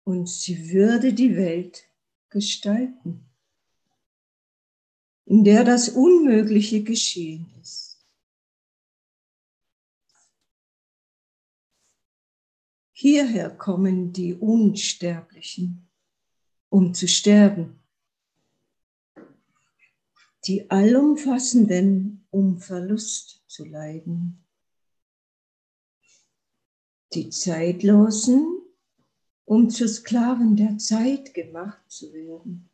S6: Und sie würde die Welt gestalten, in der das Unmögliche geschehen ist. Hierher kommen die Unsterblichen, um zu sterben. Die Allumfassenden, um Verlust zu leiden. Die Zeitlosen, um zu Sklaven der Zeit gemacht zu werden.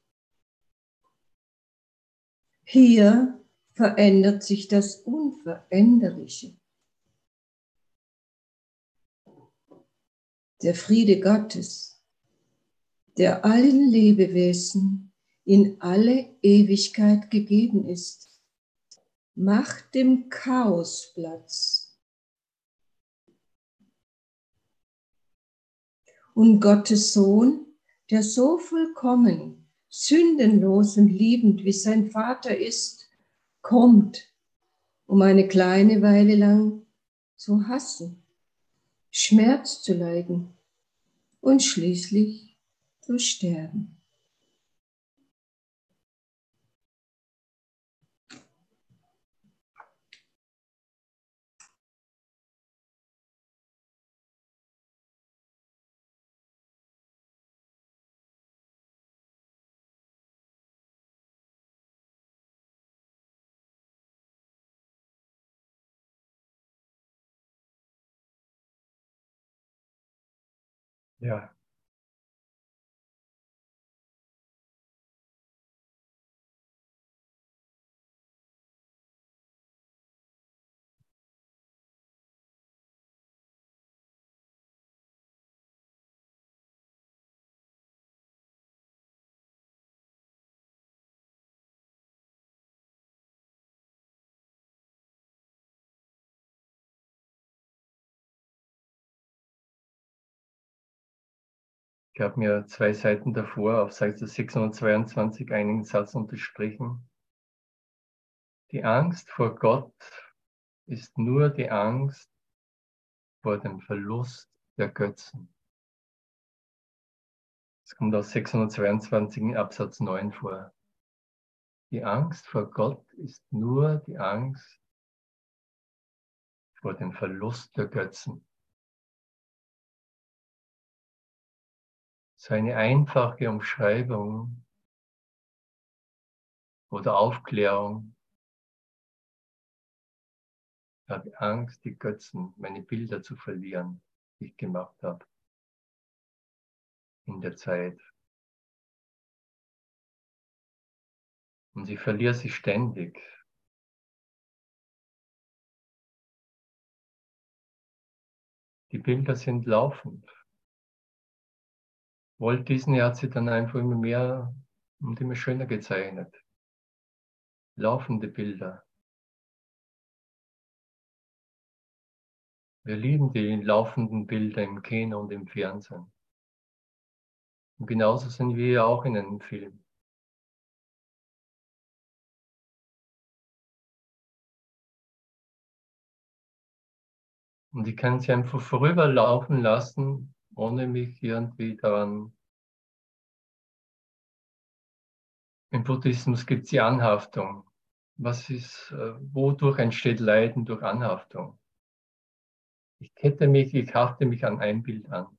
S6: Hier verändert sich das Unveränderliche. Der Friede Gottes, der allen Lebewesen in alle Ewigkeit gegeben ist, macht dem Chaos Platz. Und Gottes Sohn, der so vollkommen, sündenlos und liebend wie sein Vater ist, kommt, um eine kleine Weile lang zu hassen Schmerz zu leiden und schließlich zu sterben.
S1: Ja. Ich habe mir zwei Seiten davor auf Seite 622 einen Satz unterstrichen. Die Angst vor Gott ist nur die Angst vor dem Verlust der Götzen. Das kommt aus 622 Absatz 9 vor. Die Angst vor Gott ist nur die Angst vor dem Verlust der Götzen. So eine einfache Umschreibung oder Aufklärung. Ich habe Angst, die Götzen, meine Bilder zu verlieren, die ich gemacht habe in der Zeit. Und ich verliere sie ständig. Die Bilder sind laufend. Walt Disney hat sie dann einfach immer mehr und immer schöner gezeichnet. Laufende Bilder. Wir lieben die laufenden Bilder im Kino und im Fernsehen. Und genauso sind wir ja auch in einem Film. Und ich kann sie einfach vorüberlaufen lassen, ohne mich irgendwie daran. Im Buddhismus gibt es die Anhaftung. Was ist, äh, wodurch entsteht Leiden durch Anhaftung? Ich kette mich, ich hafte mich an ein Bild an.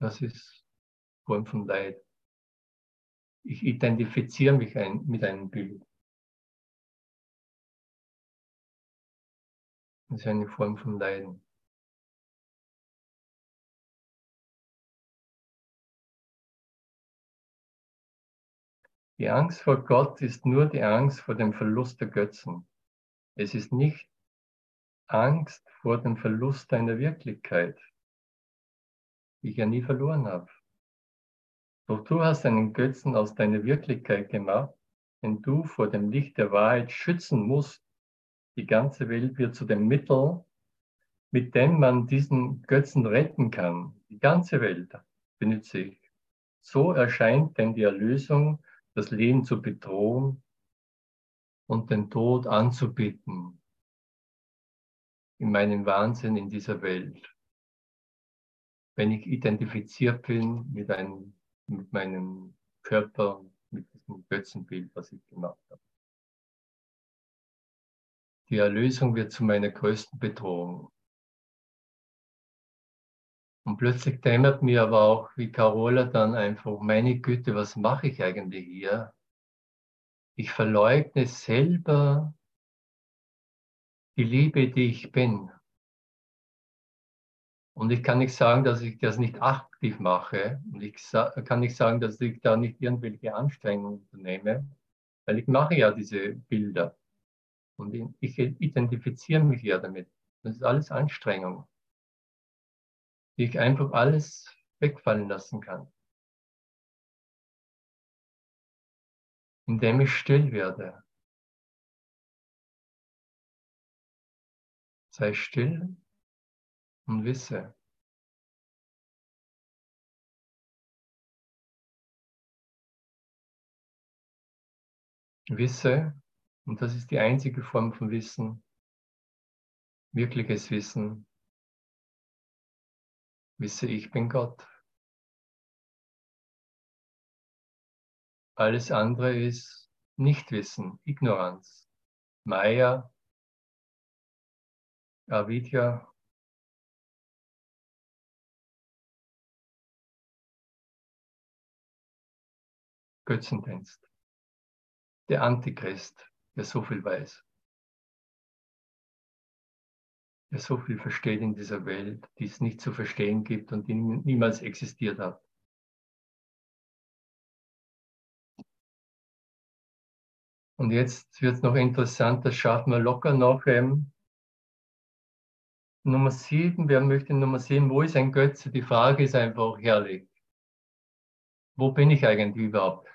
S1: Das ist Form von Leid. Ich identifiziere mich ein, mit einem Bild. Das ist eine Form von Leiden. Die Angst vor Gott ist nur die Angst vor dem Verlust der Götzen. Es ist nicht Angst vor dem Verlust deiner Wirklichkeit, die ich ja nie verloren habe. Doch du hast einen Götzen aus deiner Wirklichkeit gemacht, den du vor dem Licht der Wahrheit schützen musst, die ganze Welt wird zu dem Mittel, mit dem man diesen Götzen retten kann. Die ganze Welt benutze ich. So erscheint denn die Erlösung, das Leben zu bedrohen und den Tod anzubitten in meinem Wahnsinn in dieser Welt. Wenn ich identifiziert bin mit, einem, mit meinem Körper, mit diesem Götzenbild, was ich gemacht habe. Die Erlösung wird zu meiner größten Bedrohung. Und plötzlich dämmert mir aber auch, wie Carola dann einfach, meine Güte, was mache ich eigentlich hier? Ich verleugne selber die Liebe, die ich bin. Und ich kann nicht sagen, dass ich das nicht aktiv mache. Und ich kann nicht sagen, dass ich da nicht irgendwelche Anstrengungen unternehme, weil ich mache ja diese Bilder. Und ich identifiziere mich ja damit. Das ist alles Anstrengung, die ich einfach alles wegfallen lassen kann. Indem ich still werde. Sei still und wisse, wisse, und das ist die einzige Form von Wissen, wirkliches Wissen. Wisse, ich bin Gott. Alles andere ist Nichtwissen, Ignoranz, Maya, Avidya. Götzendienst. Der Antichrist der so viel weiß, der so viel versteht in dieser Welt, die es nicht zu verstehen gibt und die niemals existiert hat. Und jetzt wird es noch interessant, das schaffen wir locker noch. Ähm, Nummer sieben, wer möchte Nummer sieben, wo ist ein Götze? Die Frage ist einfach herrlich. Wo bin ich eigentlich überhaupt?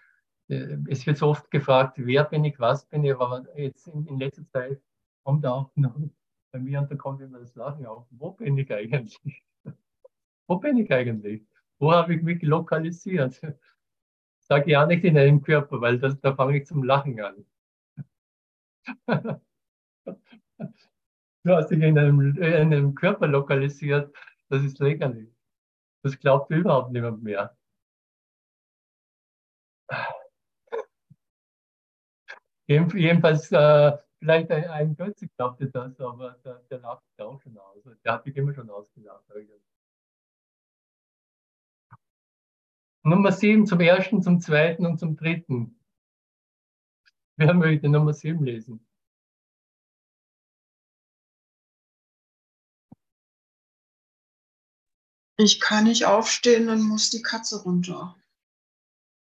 S1: Äh, es wird so oft gefragt, wer bin ich, was bin ich, aber jetzt in, in letzter Zeit kommt auch noch bei mir und da kommt immer das Lachen auf. Wo bin ich eigentlich? [LAUGHS] Wo bin ich eigentlich? Wo habe ich mich lokalisiert? Sage ja nicht in einem Körper, weil das, da fange ich zum Lachen an. [LAUGHS] Du hast dich in einem, in einem Körper lokalisiert, das ist lächerlich. Das glaubt überhaupt niemand mehr. Jedenfalls, äh, vielleicht ein, ein Götze glaubte das, aber der, der lacht auch schon aus. Der hat mich immer schon ausgelacht. Nummer sieben zum ersten, zum zweiten und zum dritten. Wer möchte Nummer sieben lesen?
S7: Ich kann nicht aufstehen und muss die Katze runter.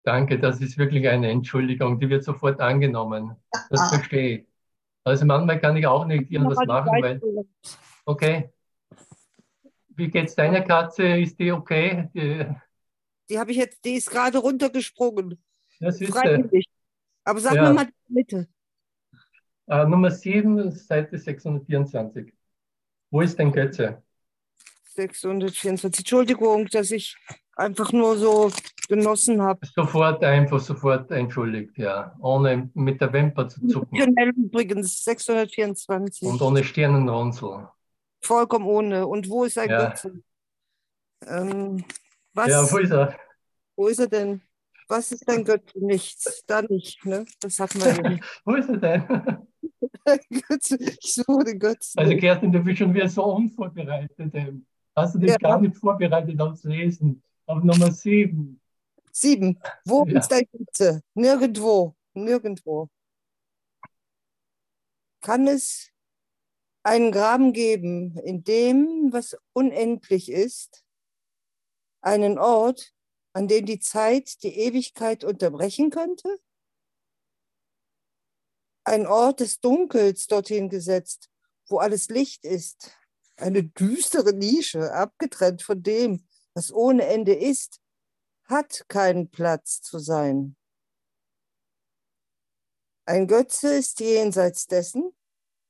S1: Danke, das ist wirklich eine Entschuldigung, die wird sofort angenommen. Das
S7: Ah.
S1: verstehe ich. Also manchmal kann ich auch nicht irgendwas machen, weil, okay. Wie geht's deiner Katze? Ist die okay? Die,
S8: Die habe ich jetzt, die ist gerade runtergesprungen.
S1: das ist
S8: Freiwillig. Aber sag
S1: Ja.
S8: mir mal die Mitte.
S1: äh, Nummer 7, Seite 624. Wo ist denn Götze?
S8: 624. Entschuldigung, dass ich einfach nur so genossen habe.
S1: Sofort, einfach sofort entschuldigt, ja. Ohne mit der Wimper zu zucken
S8: Schnell übrigens, 624.
S1: und ohne Stirnenrunzel.
S8: Vollkommen ohne. Und wo ist ein
S1: Ja.
S8: Götze? Ähm, was?
S1: Ja, wo ist er?
S8: Wo ist er denn? Was ist ein Götze? Nichts. Da nicht, ne? Das hatten wir ja nicht. [LAUGHS]
S1: Wo ist er denn? [LAUGHS]
S8: Götze. Ich suche den Götzen.
S1: Also Kerstin, du bist schon wieder so unvorbereitet. Hast du dich
S8: Ja.
S1: gar nicht vorbereitet aufs Lesen? Auf Nummer 7.
S8: Sieben. Wo
S1: Ja.
S8: ist ein Götze? Nirgendwo. Nirgendwo. Kann es einen Graben geben, in dem, was unendlich ist, einen Ort, an dem die Zeit die Ewigkeit unterbrechen könnte? Ein Ort des Dunkels dorthin gesetzt, wo alles Licht ist. Eine düstere Nische, abgetrennt von dem, was ohne Ende ist, hat keinen Platz zu sein. Ein Götze ist jenseits dessen,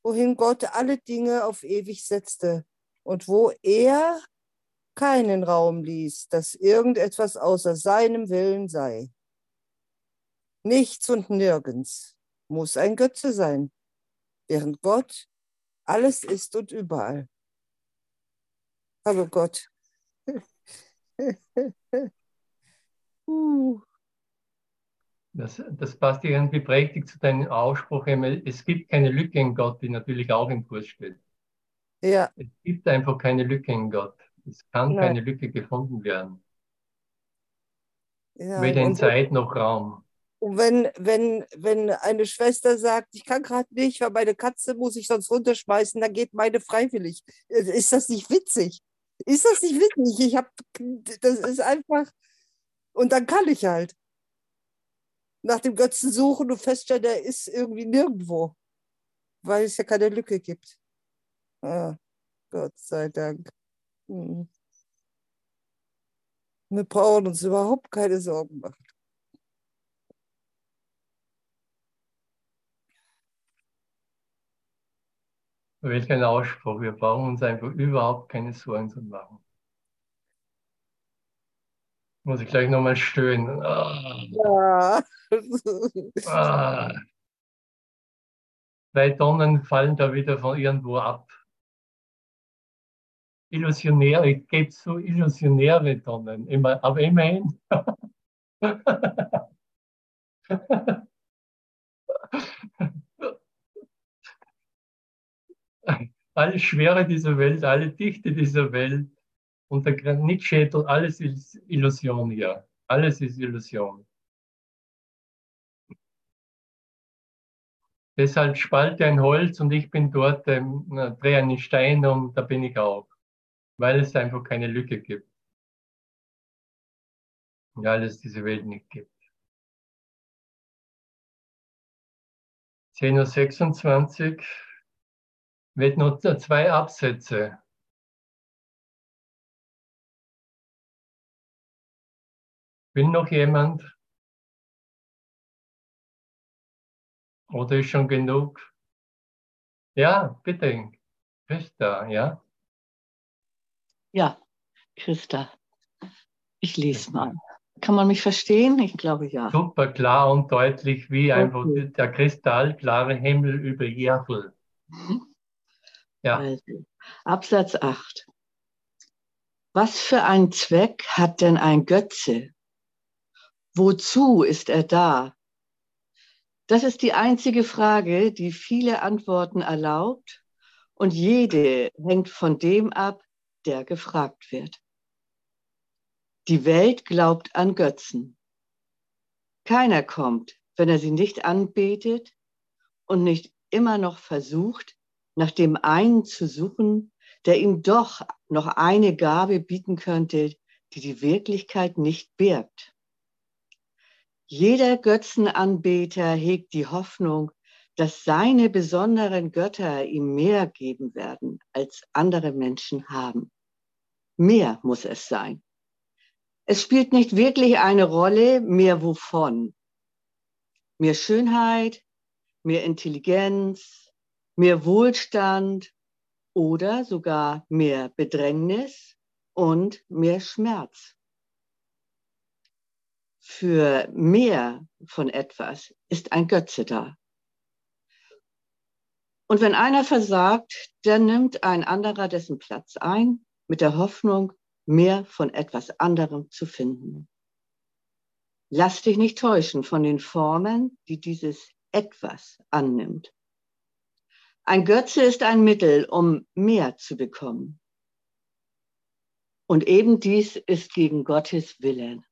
S8: wohin Gott alle Dinge auf ewig setzte und wo er keinen Raum ließ, dass irgendetwas außer seinem Willen sei. Nichts und nirgends muss ein Götze sein, während Gott alles ist und überall. Hallo Gott. [LAUGHS] uh.
S1: Das, das passt irgendwie prächtig zu deinem Ausspruch. Es gibt keine Lücke in Gott, die natürlich auch im Kurs steht.
S8: Ja,
S1: Es gibt einfach keine Lücke in Gott. Es kann
S8: Nein.
S1: keine Lücke gefunden werden.
S8: ja.
S1: Weder in Zeit noch Raum.
S8: Und wenn, wenn, wenn eine Schwester sagt, ich kann gerade nicht, weil meine Katze muss ich sonst runterschmeißen, dann geht meine freiwillig. Ist das nicht witzig? Ist das nicht witzig? Ich habe, das ist einfach, und dann kann ich halt nach dem Götzen suchen und feststellen, der ist irgendwie nirgendwo, weil es ja keine Lücke gibt. Ah, Gott sei Dank. Hm. Wir brauchen uns überhaupt keine Sorgen machen.
S1: Welch ein Ausspruch. Wir brauchen uns einfach überhaupt keine Sorgen zu machen. Muss ich gleich nochmal stöhnen. Ah,
S8: Ja.
S1: ah. Zwei Tonnen fallen da wieder von irgendwo ab. Illusionäre, ich gebe so illusionäre Tonnen, immer, aber immerhin. [LAUGHS] [LAUGHS] Alle Schwere dieser Welt, alle Dichte dieser Welt und der Granitschädel, alles ist Illusion hier. Alles ist Illusion. Deshalb spalte ein Holz und ich bin dort, ähm, drehe einen Stein und da bin ich auch. Weil es einfach keine Lücke gibt. Weil es diese Welt nicht gibt. 10.26 Uhr wird nur zwei Absätze. Will noch jemand? Oder ist schon genug? Ja, bitte. Christa, ja?
S9: Ja, Christa. Ich lese mal. Kann man mich verstehen? Ich glaube ja.
S1: Super klar und deutlich wie einfach
S9: Okay.
S1: der kristallklare Himmel über Järfel. Ja,
S9: Also, Absatz 8. Was für einen Zweck hat denn ein Götze? Wozu ist er da? Das ist die einzige Frage, die viele Antworten erlaubt und jede hängt von dem ab, der gefragt wird. Die Welt glaubt an Götzen. Keiner kommt, wenn er sie nicht anbetet und nicht immer noch versucht, nach dem einen zu suchen, der ihm doch noch eine Gabe bieten könnte, die die Wirklichkeit nicht birgt. Jeder Götzenanbeter hegt die Hoffnung, dass seine besonderen Götter ihm mehr geben werden, als andere Menschen haben. Mehr muss es sein. Es spielt nicht wirklich eine Rolle, mehr wovon. Mehr Schönheit, mehr Intelligenz, mehr Wohlstand oder sogar mehr Bedrängnis und mehr Schmerz. Für mehr von etwas ist ein Götze da. Und wenn einer versagt, dann nimmt ein anderer dessen Platz ein, mit der Hoffnung, mehr von etwas anderem zu finden. Lass dich nicht täuschen von den Formen, die dieses etwas annimmt. Ein Götze ist ein Mittel, um mehr zu bekommen. Und eben dies ist gegen Gottes Willen.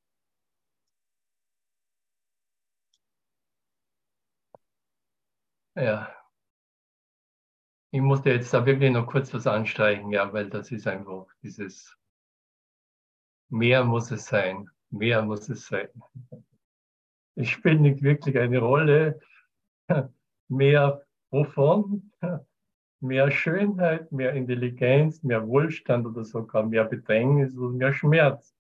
S1: Ja. Ich musste jetzt da wirklich noch kurz was anstreichen, ja, weil das ist einfach dieses mehr muss es sein, mehr muss es sein. Es spielt nicht wirklich eine Rolle, [LAUGHS] mehr wovon, [LAUGHS] mehr Schönheit, mehr Intelligenz, mehr Wohlstand oder sogar mehr Bedrängnis oder mehr Schmerz.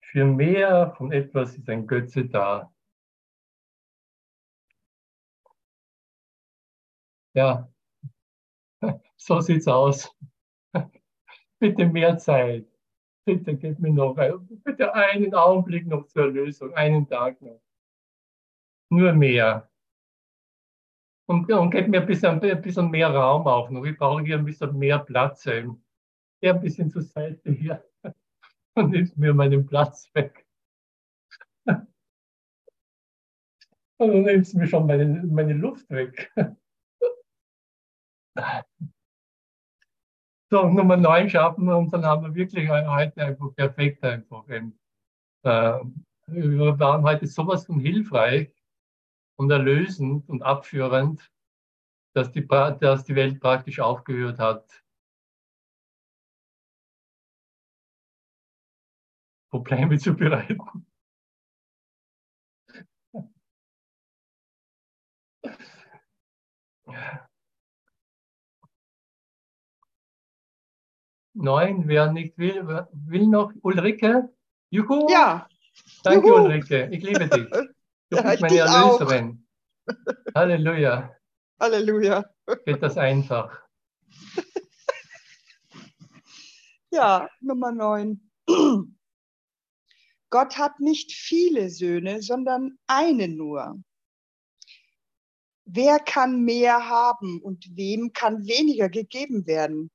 S1: Für mehr von etwas ist ein Götze da. Ja, [LAUGHS] so sieht's aus. [LAUGHS] Bitte mehr Zeit. Bitte gib mir noch, bitte einen Augenblick noch zur Lösung, einen Tag noch. Nur mehr. Und, und gib mir ein bisschen, ein bisschen mehr Raum auch noch. Ich brauche hier ein bisschen mehr Platz. Hier ein bisschen zur Seite hier. [LAUGHS] Und nimmst mir meinen Platz weg. [LAUGHS] Und du nimmst mir schon meine, meine Luft weg. [LAUGHS] So, Nummer 9 schaffen wir und dann haben wir wirklich heute einfach perfekt einfach. Äh, wir waren heute sowas von hilfreich und erlösend und abführend, dass die, dass die Welt praktisch aufgehört hat, Probleme zu bereiten. Neun, wer nicht will, will noch Ulrike? Juhu!
S7: Ja.
S1: Danke,
S7: Juhu.
S1: Ulrike. Ich liebe dich. [LAUGHS] Du bist meine. Erlöserin. Halleluja.
S7: Halleluja.
S1: Geht das einfach. [LAUGHS]
S7: Ja, Nummer 9. [CLEARS THROAT] Gott hat nicht viele Söhne, sondern einen nur. Wer kann mehr haben und wem kann weniger gegeben werden?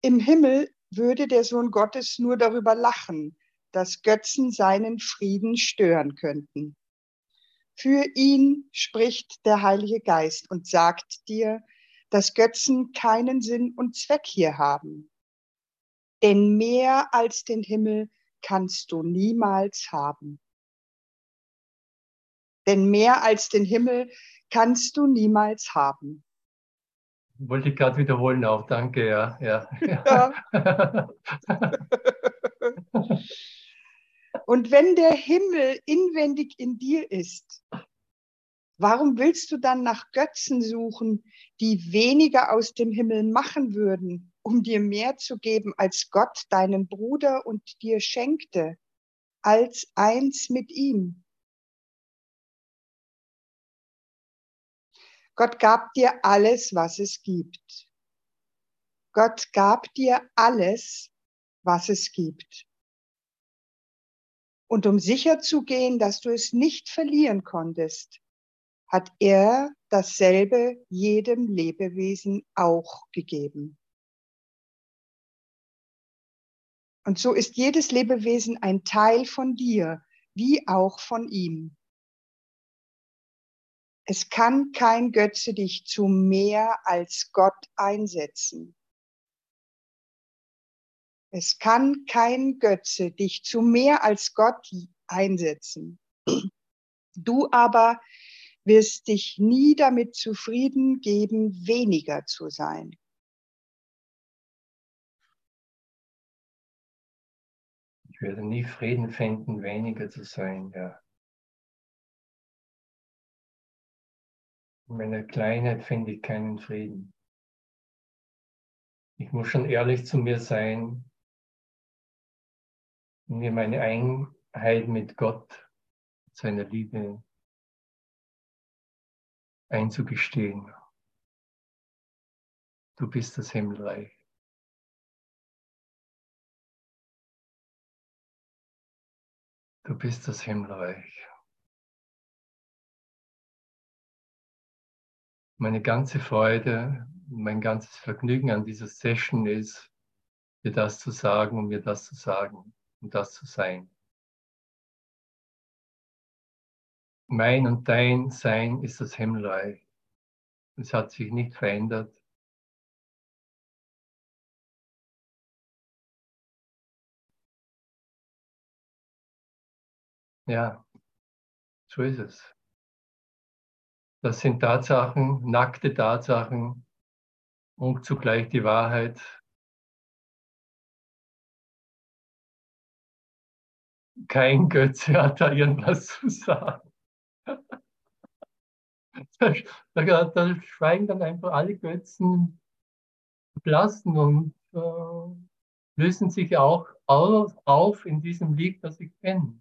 S7: Im Himmel würde der Sohn Gottes nur darüber lachen, dass Götzen seinen Frieden stören könnten. Für ihn spricht der Heilige Geist und sagt dir, dass Götzen keinen Sinn und Zweck hier haben. Denn mehr als den Himmel kannst du niemals haben. Denn mehr als den Himmel kannst du niemals haben.
S1: Wollte ich gerade wiederholen auch. Danke, ja. ja.
S7: Ja. [LAUGHS] [LAUGHS] Und wenn der Himmel inwendig in dir ist, warum willst du dann nach Götzen suchen, die weniger aus dem Himmel machen würden, um dir mehr zu geben, als Gott deinen Bruder und dir schenkte, als eins mit ihm? Gott gab dir alles, was es gibt. Gott gab dir alles, was es gibt. Und um sicher zu gehen, dass du es nicht verlieren konntest, hat er dasselbe jedem Lebewesen auch gegeben. Und so ist jedes Lebewesen ein Teil von dir, wie auch von ihm. Es kann kein Götze dich zu mehr als Gott einsetzen. Es kann kein Götze dich zu mehr als Gott einsetzen. Du aber wirst dich nie damit zufrieden geben, weniger zu sein.
S1: Ich werde nie Frieden finden, weniger zu sein, ja. In meiner Kleinheit finde ich keinen Frieden. Ich muss schon ehrlich zu mir sein, mir meine Einheit mit Gott, seiner Liebe einzugestehen. Du bist das Himmelreich. Du bist das Himmelreich. Meine ganze Freude, mein ganzes Vergnügen an dieser Session ist, dir das zu sagen und mir das zu sagen und das zu sein. Mein und dein Sein ist das Himmelreich. Es hat sich nicht verändert. Ja, so ist es. Das sind Tatsachen, nackte Tatsachen und zugleich die Wahrheit. Kein Götze hat da irgendwas zu sagen. Da, da, schweigen dann einfach alle Götzen blassen und äh, lösen sich auch auf, auf in diesem Licht, das ich kenne.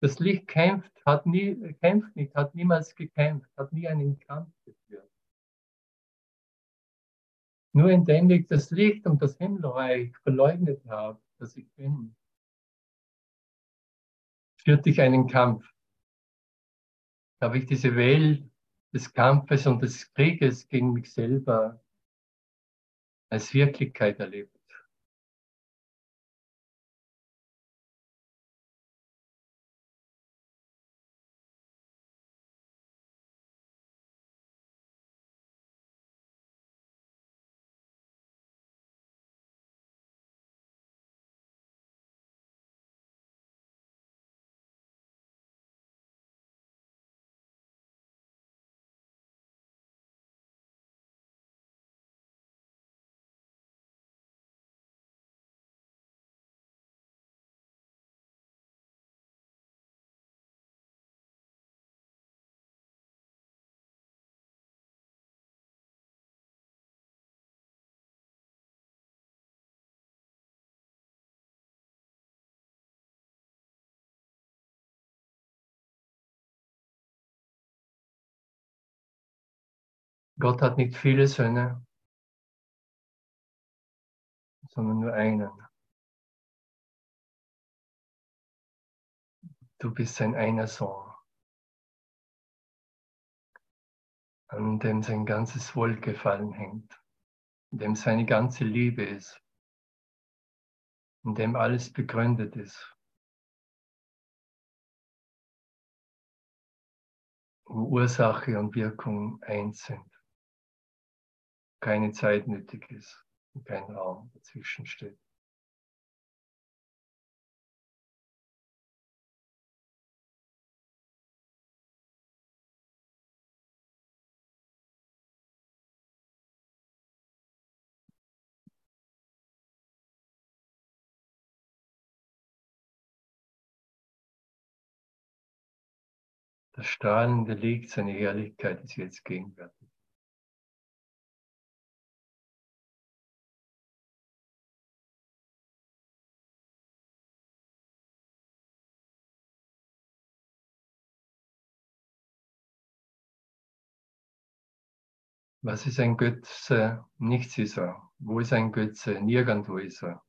S1: Das Licht kämpft, hat nie, kämpft nicht, hat niemals gekämpft, hat nie einen Kampf geführt. Nur indem ich das Licht und das Himmelreich verleugnet habe, dass ich bin, führte ich einen Kampf. Habe ich diese Welt des Kampfes und des Krieges gegen mich selber als Wirklichkeit erlebt. Gott hat nicht viele Söhne, sondern nur einen. Du bist sein einer Sohn, an dem sein ganzes Wohlgefallen hängt, in dem seine ganze Liebe ist, in dem alles begründet ist. wo Ursache und Wirkung eins sind keine Zeit nötig ist und kein Raum dazwischen steht. Das strahlende Licht, seine Herrlichkeit ist jetzt gegenwärtig. Was ist ein Götze? Nichts ist er. Wo ist ein Götze? Nirgendwo ist er.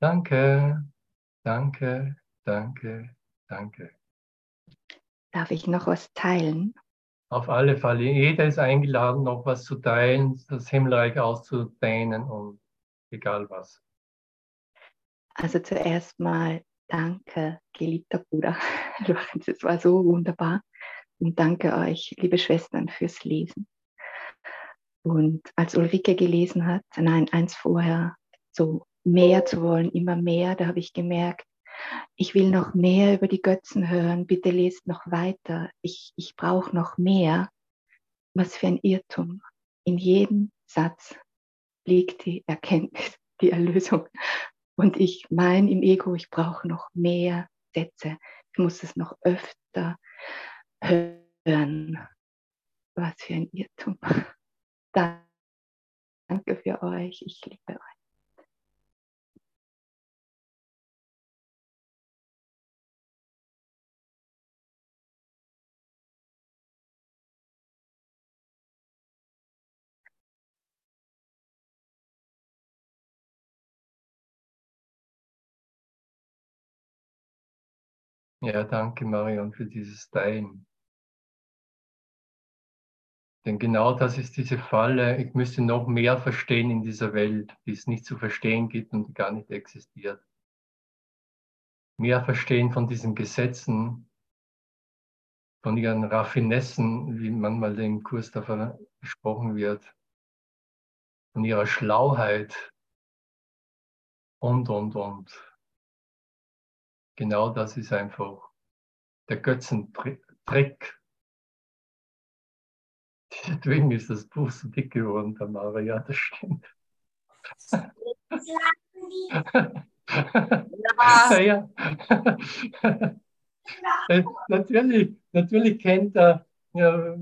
S1: Danke, danke, danke, danke.
S10: Darf ich noch was teilen?
S1: Auf alle Fälle. Jeder ist eingeladen, noch was zu teilen, das Himmelreich auszudehnen und egal was.
S10: Also zuerst mal Danke, geliebter Bruder. [LAUGHS] Es war so wunderbar. und danke euch, liebe Schwestern, fürs Lesen. Und als Ulrike gelesen hat, nein, eins vorher, so mehr zu wollen, immer mehr, da habe ich gemerkt, ich will noch mehr über die Götzen hören, bitte lest noch weiter, ich, ich brauche noch mehr. Was für ein Irrtum. In jedem Satz liegt die Erkenntnis, die Erlösung. Und ich mein im Ego, ich brauche noch mehr Sätze. Ich muss es noch öfter hören. Was für ein Irrtum. [LAUGHS] Danke für euch. Ich liebe euch.
S1: Ja, danke Marion für dieses Teilen. Denn genau das ist diese Falle. Ich müsste noch mehr verstehen in dieser Welt, die es nicht zu verstehen gibt und gar nicht existiert. Mehr verstehen von diesen Gesetzen, von ihren Raffinessen, wie manchmal im Kurs davon gesprochen wird, von ihrer Schlauheit und, und, und. Genau das ist einfach der Götzentrick. Deswegen ist das Buch so dick geworden, Tamara. Ja, das stimmt. Ja. ja. Äh, natürlich, natürlich kennt, er, ja,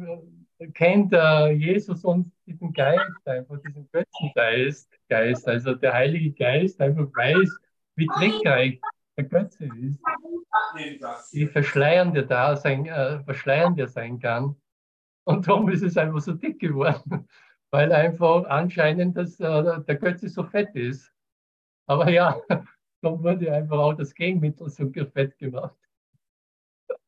S1: kennt er Jesus uns diesen Geist, einfach diesen Götzengeist, Geist, also der Heilige Geist einfach weiß, wie trickreich der Götze ist, wie verschleiernd er da sein, äh, verschleiernd er sein kann. Und darum ist es einfach so dick geworden, [LAUGHS] weil einfach anscheinend das, äh, der Götze so fett ist. Aber ja, [LAUGHS] dann wurde einfach auch das Gegenmittel so fett gemacht. [LAUGHS]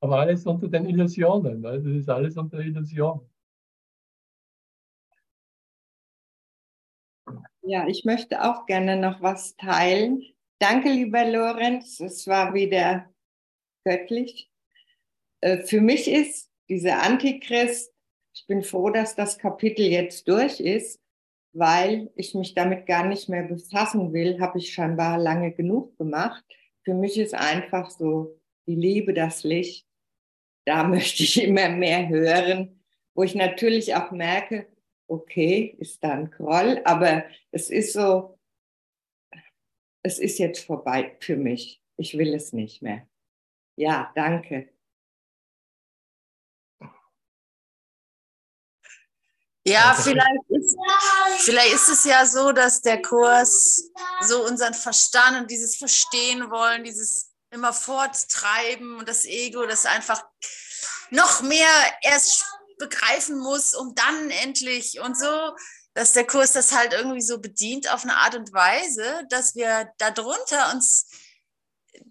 S1: Aber alles unter den Illusionen. Also das ist alles unter Illusion.
S2: Ja, ich möchte auch gerne noch was teilen. Danke, lieber Lorenz. Es war wieder göttlich. Äh, für mich ist dieser Antichrist, ich bin froh, dass das Kapitel jetzt durch ist, weil ich mich damit gar nicht mehr befassen will, habe ich scheinbar lange genug gemacht. Für mich ist einfach so die Liebe, das Licht. Da [LAUGHS] möchte ich immer mehr hören, wo ich natürlich auch merke, okay, ist da ein Groll, aber es ist so, es ist jetzt vorbei für mich. Ich will es nicht mehr. Ja, danke.
S3: Ja, vielleicht ist, vielleicht ist es ja so, dass der Kurs so unseren Verstand und dieses Verstehen wollen, dieses immer forttreiben und das Ego, das einfach noch mehr erst begreifen muss, um dann endlich und so, dass der Kurs das halt irgendwie so bedient auf eine Art und Weise, dass wir darunter uns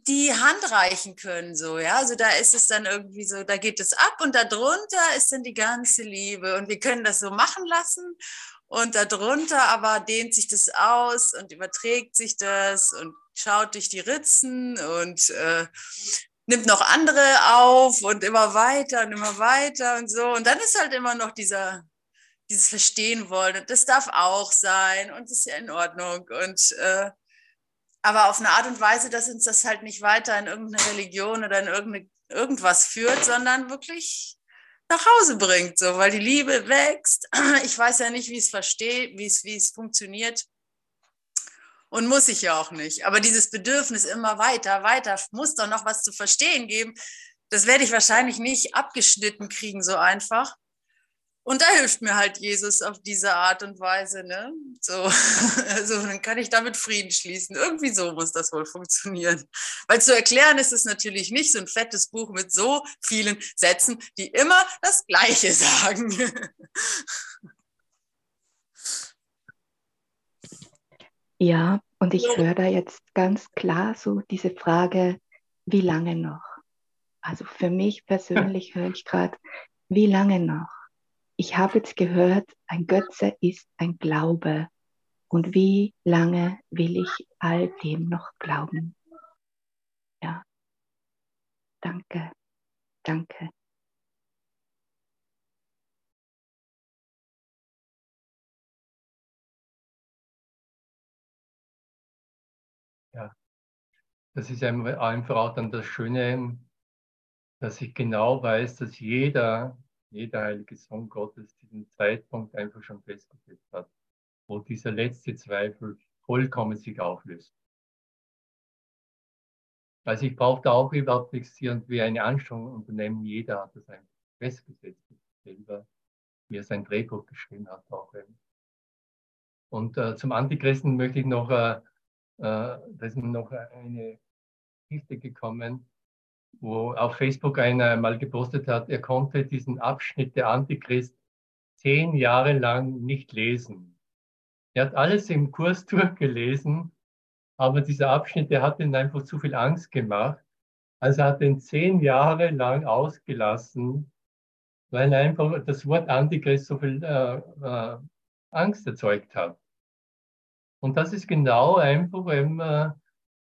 S3: die Hand reichen können, so, ja. Also da ist es dann irgendwie so, da geht es ab und darunter ist dann die ganze Liebe und wir können das so machen lassen und darunter aber dehnt sich das aus und überträgt sich das und schaut durch die Ritzen und äh, nimmt noch andere auf und immer weiter und immer weiter und so. Und dann ist halt immer noch dieser, dieses Verstehen wollen. Und das darf auch sein und das ist ja in Ordnung. Und äh, aber auf eine Art und Weise, dass uns das halt nicht weiter in irgendeine Religion oder in irgendeine, irgendwas führt, sondern wirklich nach Hause bringt, so, weil die Liebe wächst. [CLEARS THROAT] Ich weiß ja nicht, wie es versteht, wie es, wie es funktioniert. Und muss ich ja auch nicht. Aber dieses Bedürfnis immer weiter, weiter, muss doch noch was zu verstehen geben, das werde ich wahrscheinlich nicht abgeschnitten kriegen, so einfach. Und da hilft mir halt Jesus auf diese Art und Weise. Ne? So, [LAUGHS] also dann kann ich damit Frieden schließen. Irgendwie so muss das wohl funktionieren. Weil zu erklären ist es natürlich nicht so ein fettes Buch mit so vielen Sätzen, die immer das Gleiche [LAUGHS] sagen.
S10: Ja, und ich höre da jetzt ganz klar so diese Frage, wie lange noch? Also für mich persönlich höre ich gerade, wie lange noch? ich habe jetzt gehört, ein Götze ist ein Glaube. Und wie lange will ich all dem noch glauben? Ja. Danke. Danke.
S1: Ja, das ist einfach auch dann das Schöne, dass ich genau weiß, dass jeder jeder heilige Sohn Gottes diesen Zeitpunkt einfach schon festgesetzt hat, wo dieser letzte Zweifel vollkommen sich auflöst. Also ich brauche da auch überhaupt nichts irgendwie eine Anstrengung unternehmen. Jeder hat das einfach festgesetzt, selber, wie er sein Drehbuch geschrieben hat. Auch eben. Und äh, zum Antichristen möchte ich noch, äh, äh, da ist mir noch eine Geschichte gekommen, wo auf Facebook einer mal gepostet hat, er konnte diesen Abschnitt der Antichrist zehn Jahre lang nicht lesen. Er hat alles im Kurs [LAUGHS] durchgelesen aber dieser Abschnitt, der hat ihm einfach zu viel Angst gemacht. Also hat ihn zehn Jahre lang ausgelassen, weil einfach das Wort Antichrist so viel äh, äh, Angst erzeugt hat. Und das ist genau einfach, äh,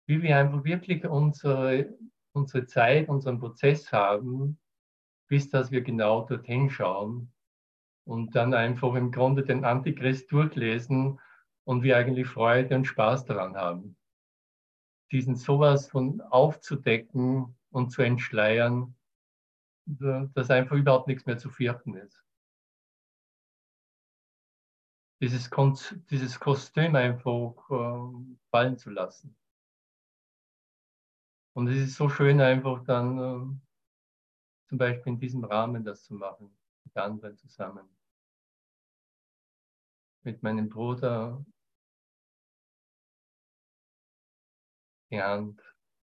S1: wie wir einfach wirklich unsere, unsere Zeit, unseren Prozess haben, bis dass wir genau dorthin schauen und dann einfach im Grunde den Antichrist durchlesen und wir eigentlich Freude und Spaß daran haben diesen sowas von aufzudecken und zu entschleiern, dass einfach überhaupt nichts mehr zu fürchten ist. Dieses, dieses Kostüm einfach äh, fallen zu lassen. Und es ist so schön, einfach dann äh, zum Beispiel in diesem Rahmen das zu machen, mit anderen zusammen. Mit meinem Bruder die Hand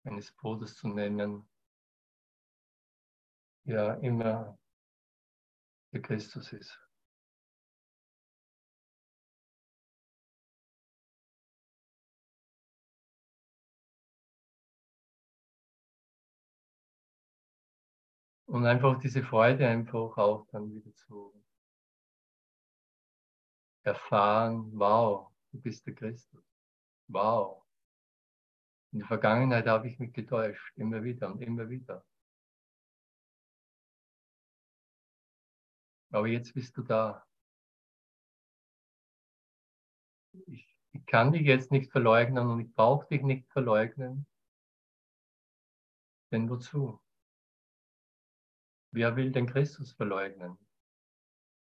S1: meines Bruders zu nehmen, ja immer der Christus ist. Und einfach diese Freude einfach auch dann wieder zu erfahren, wow, du bist der Christus. Wow, in der Vergangenheit habe ich mich getäuscht, immer wieder und immer wieder. Aber jetzt bist du da. Ich, ich kann dich jetzt nicht verleugnen und ich brauche dich nicht verleugnen. Denn wozu? Wer will den Christus verleugnen?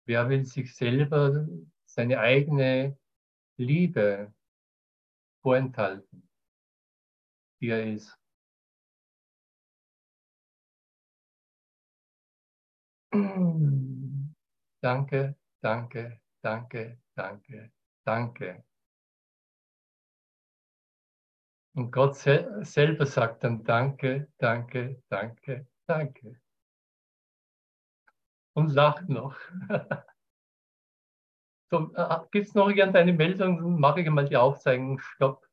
S1: Wer will sich selber seine eigene Liebe vorenthalten? die er ist. Danke, danke, danke, danke, danke. Und Gott sel selber sagt dann Danke, danke, danke, danke. Und lacht noch. [LAUGHS] so, äh, Gibt es noch irgendeine Meldung? Mache ich mal die Aufzeichnung. Stopp.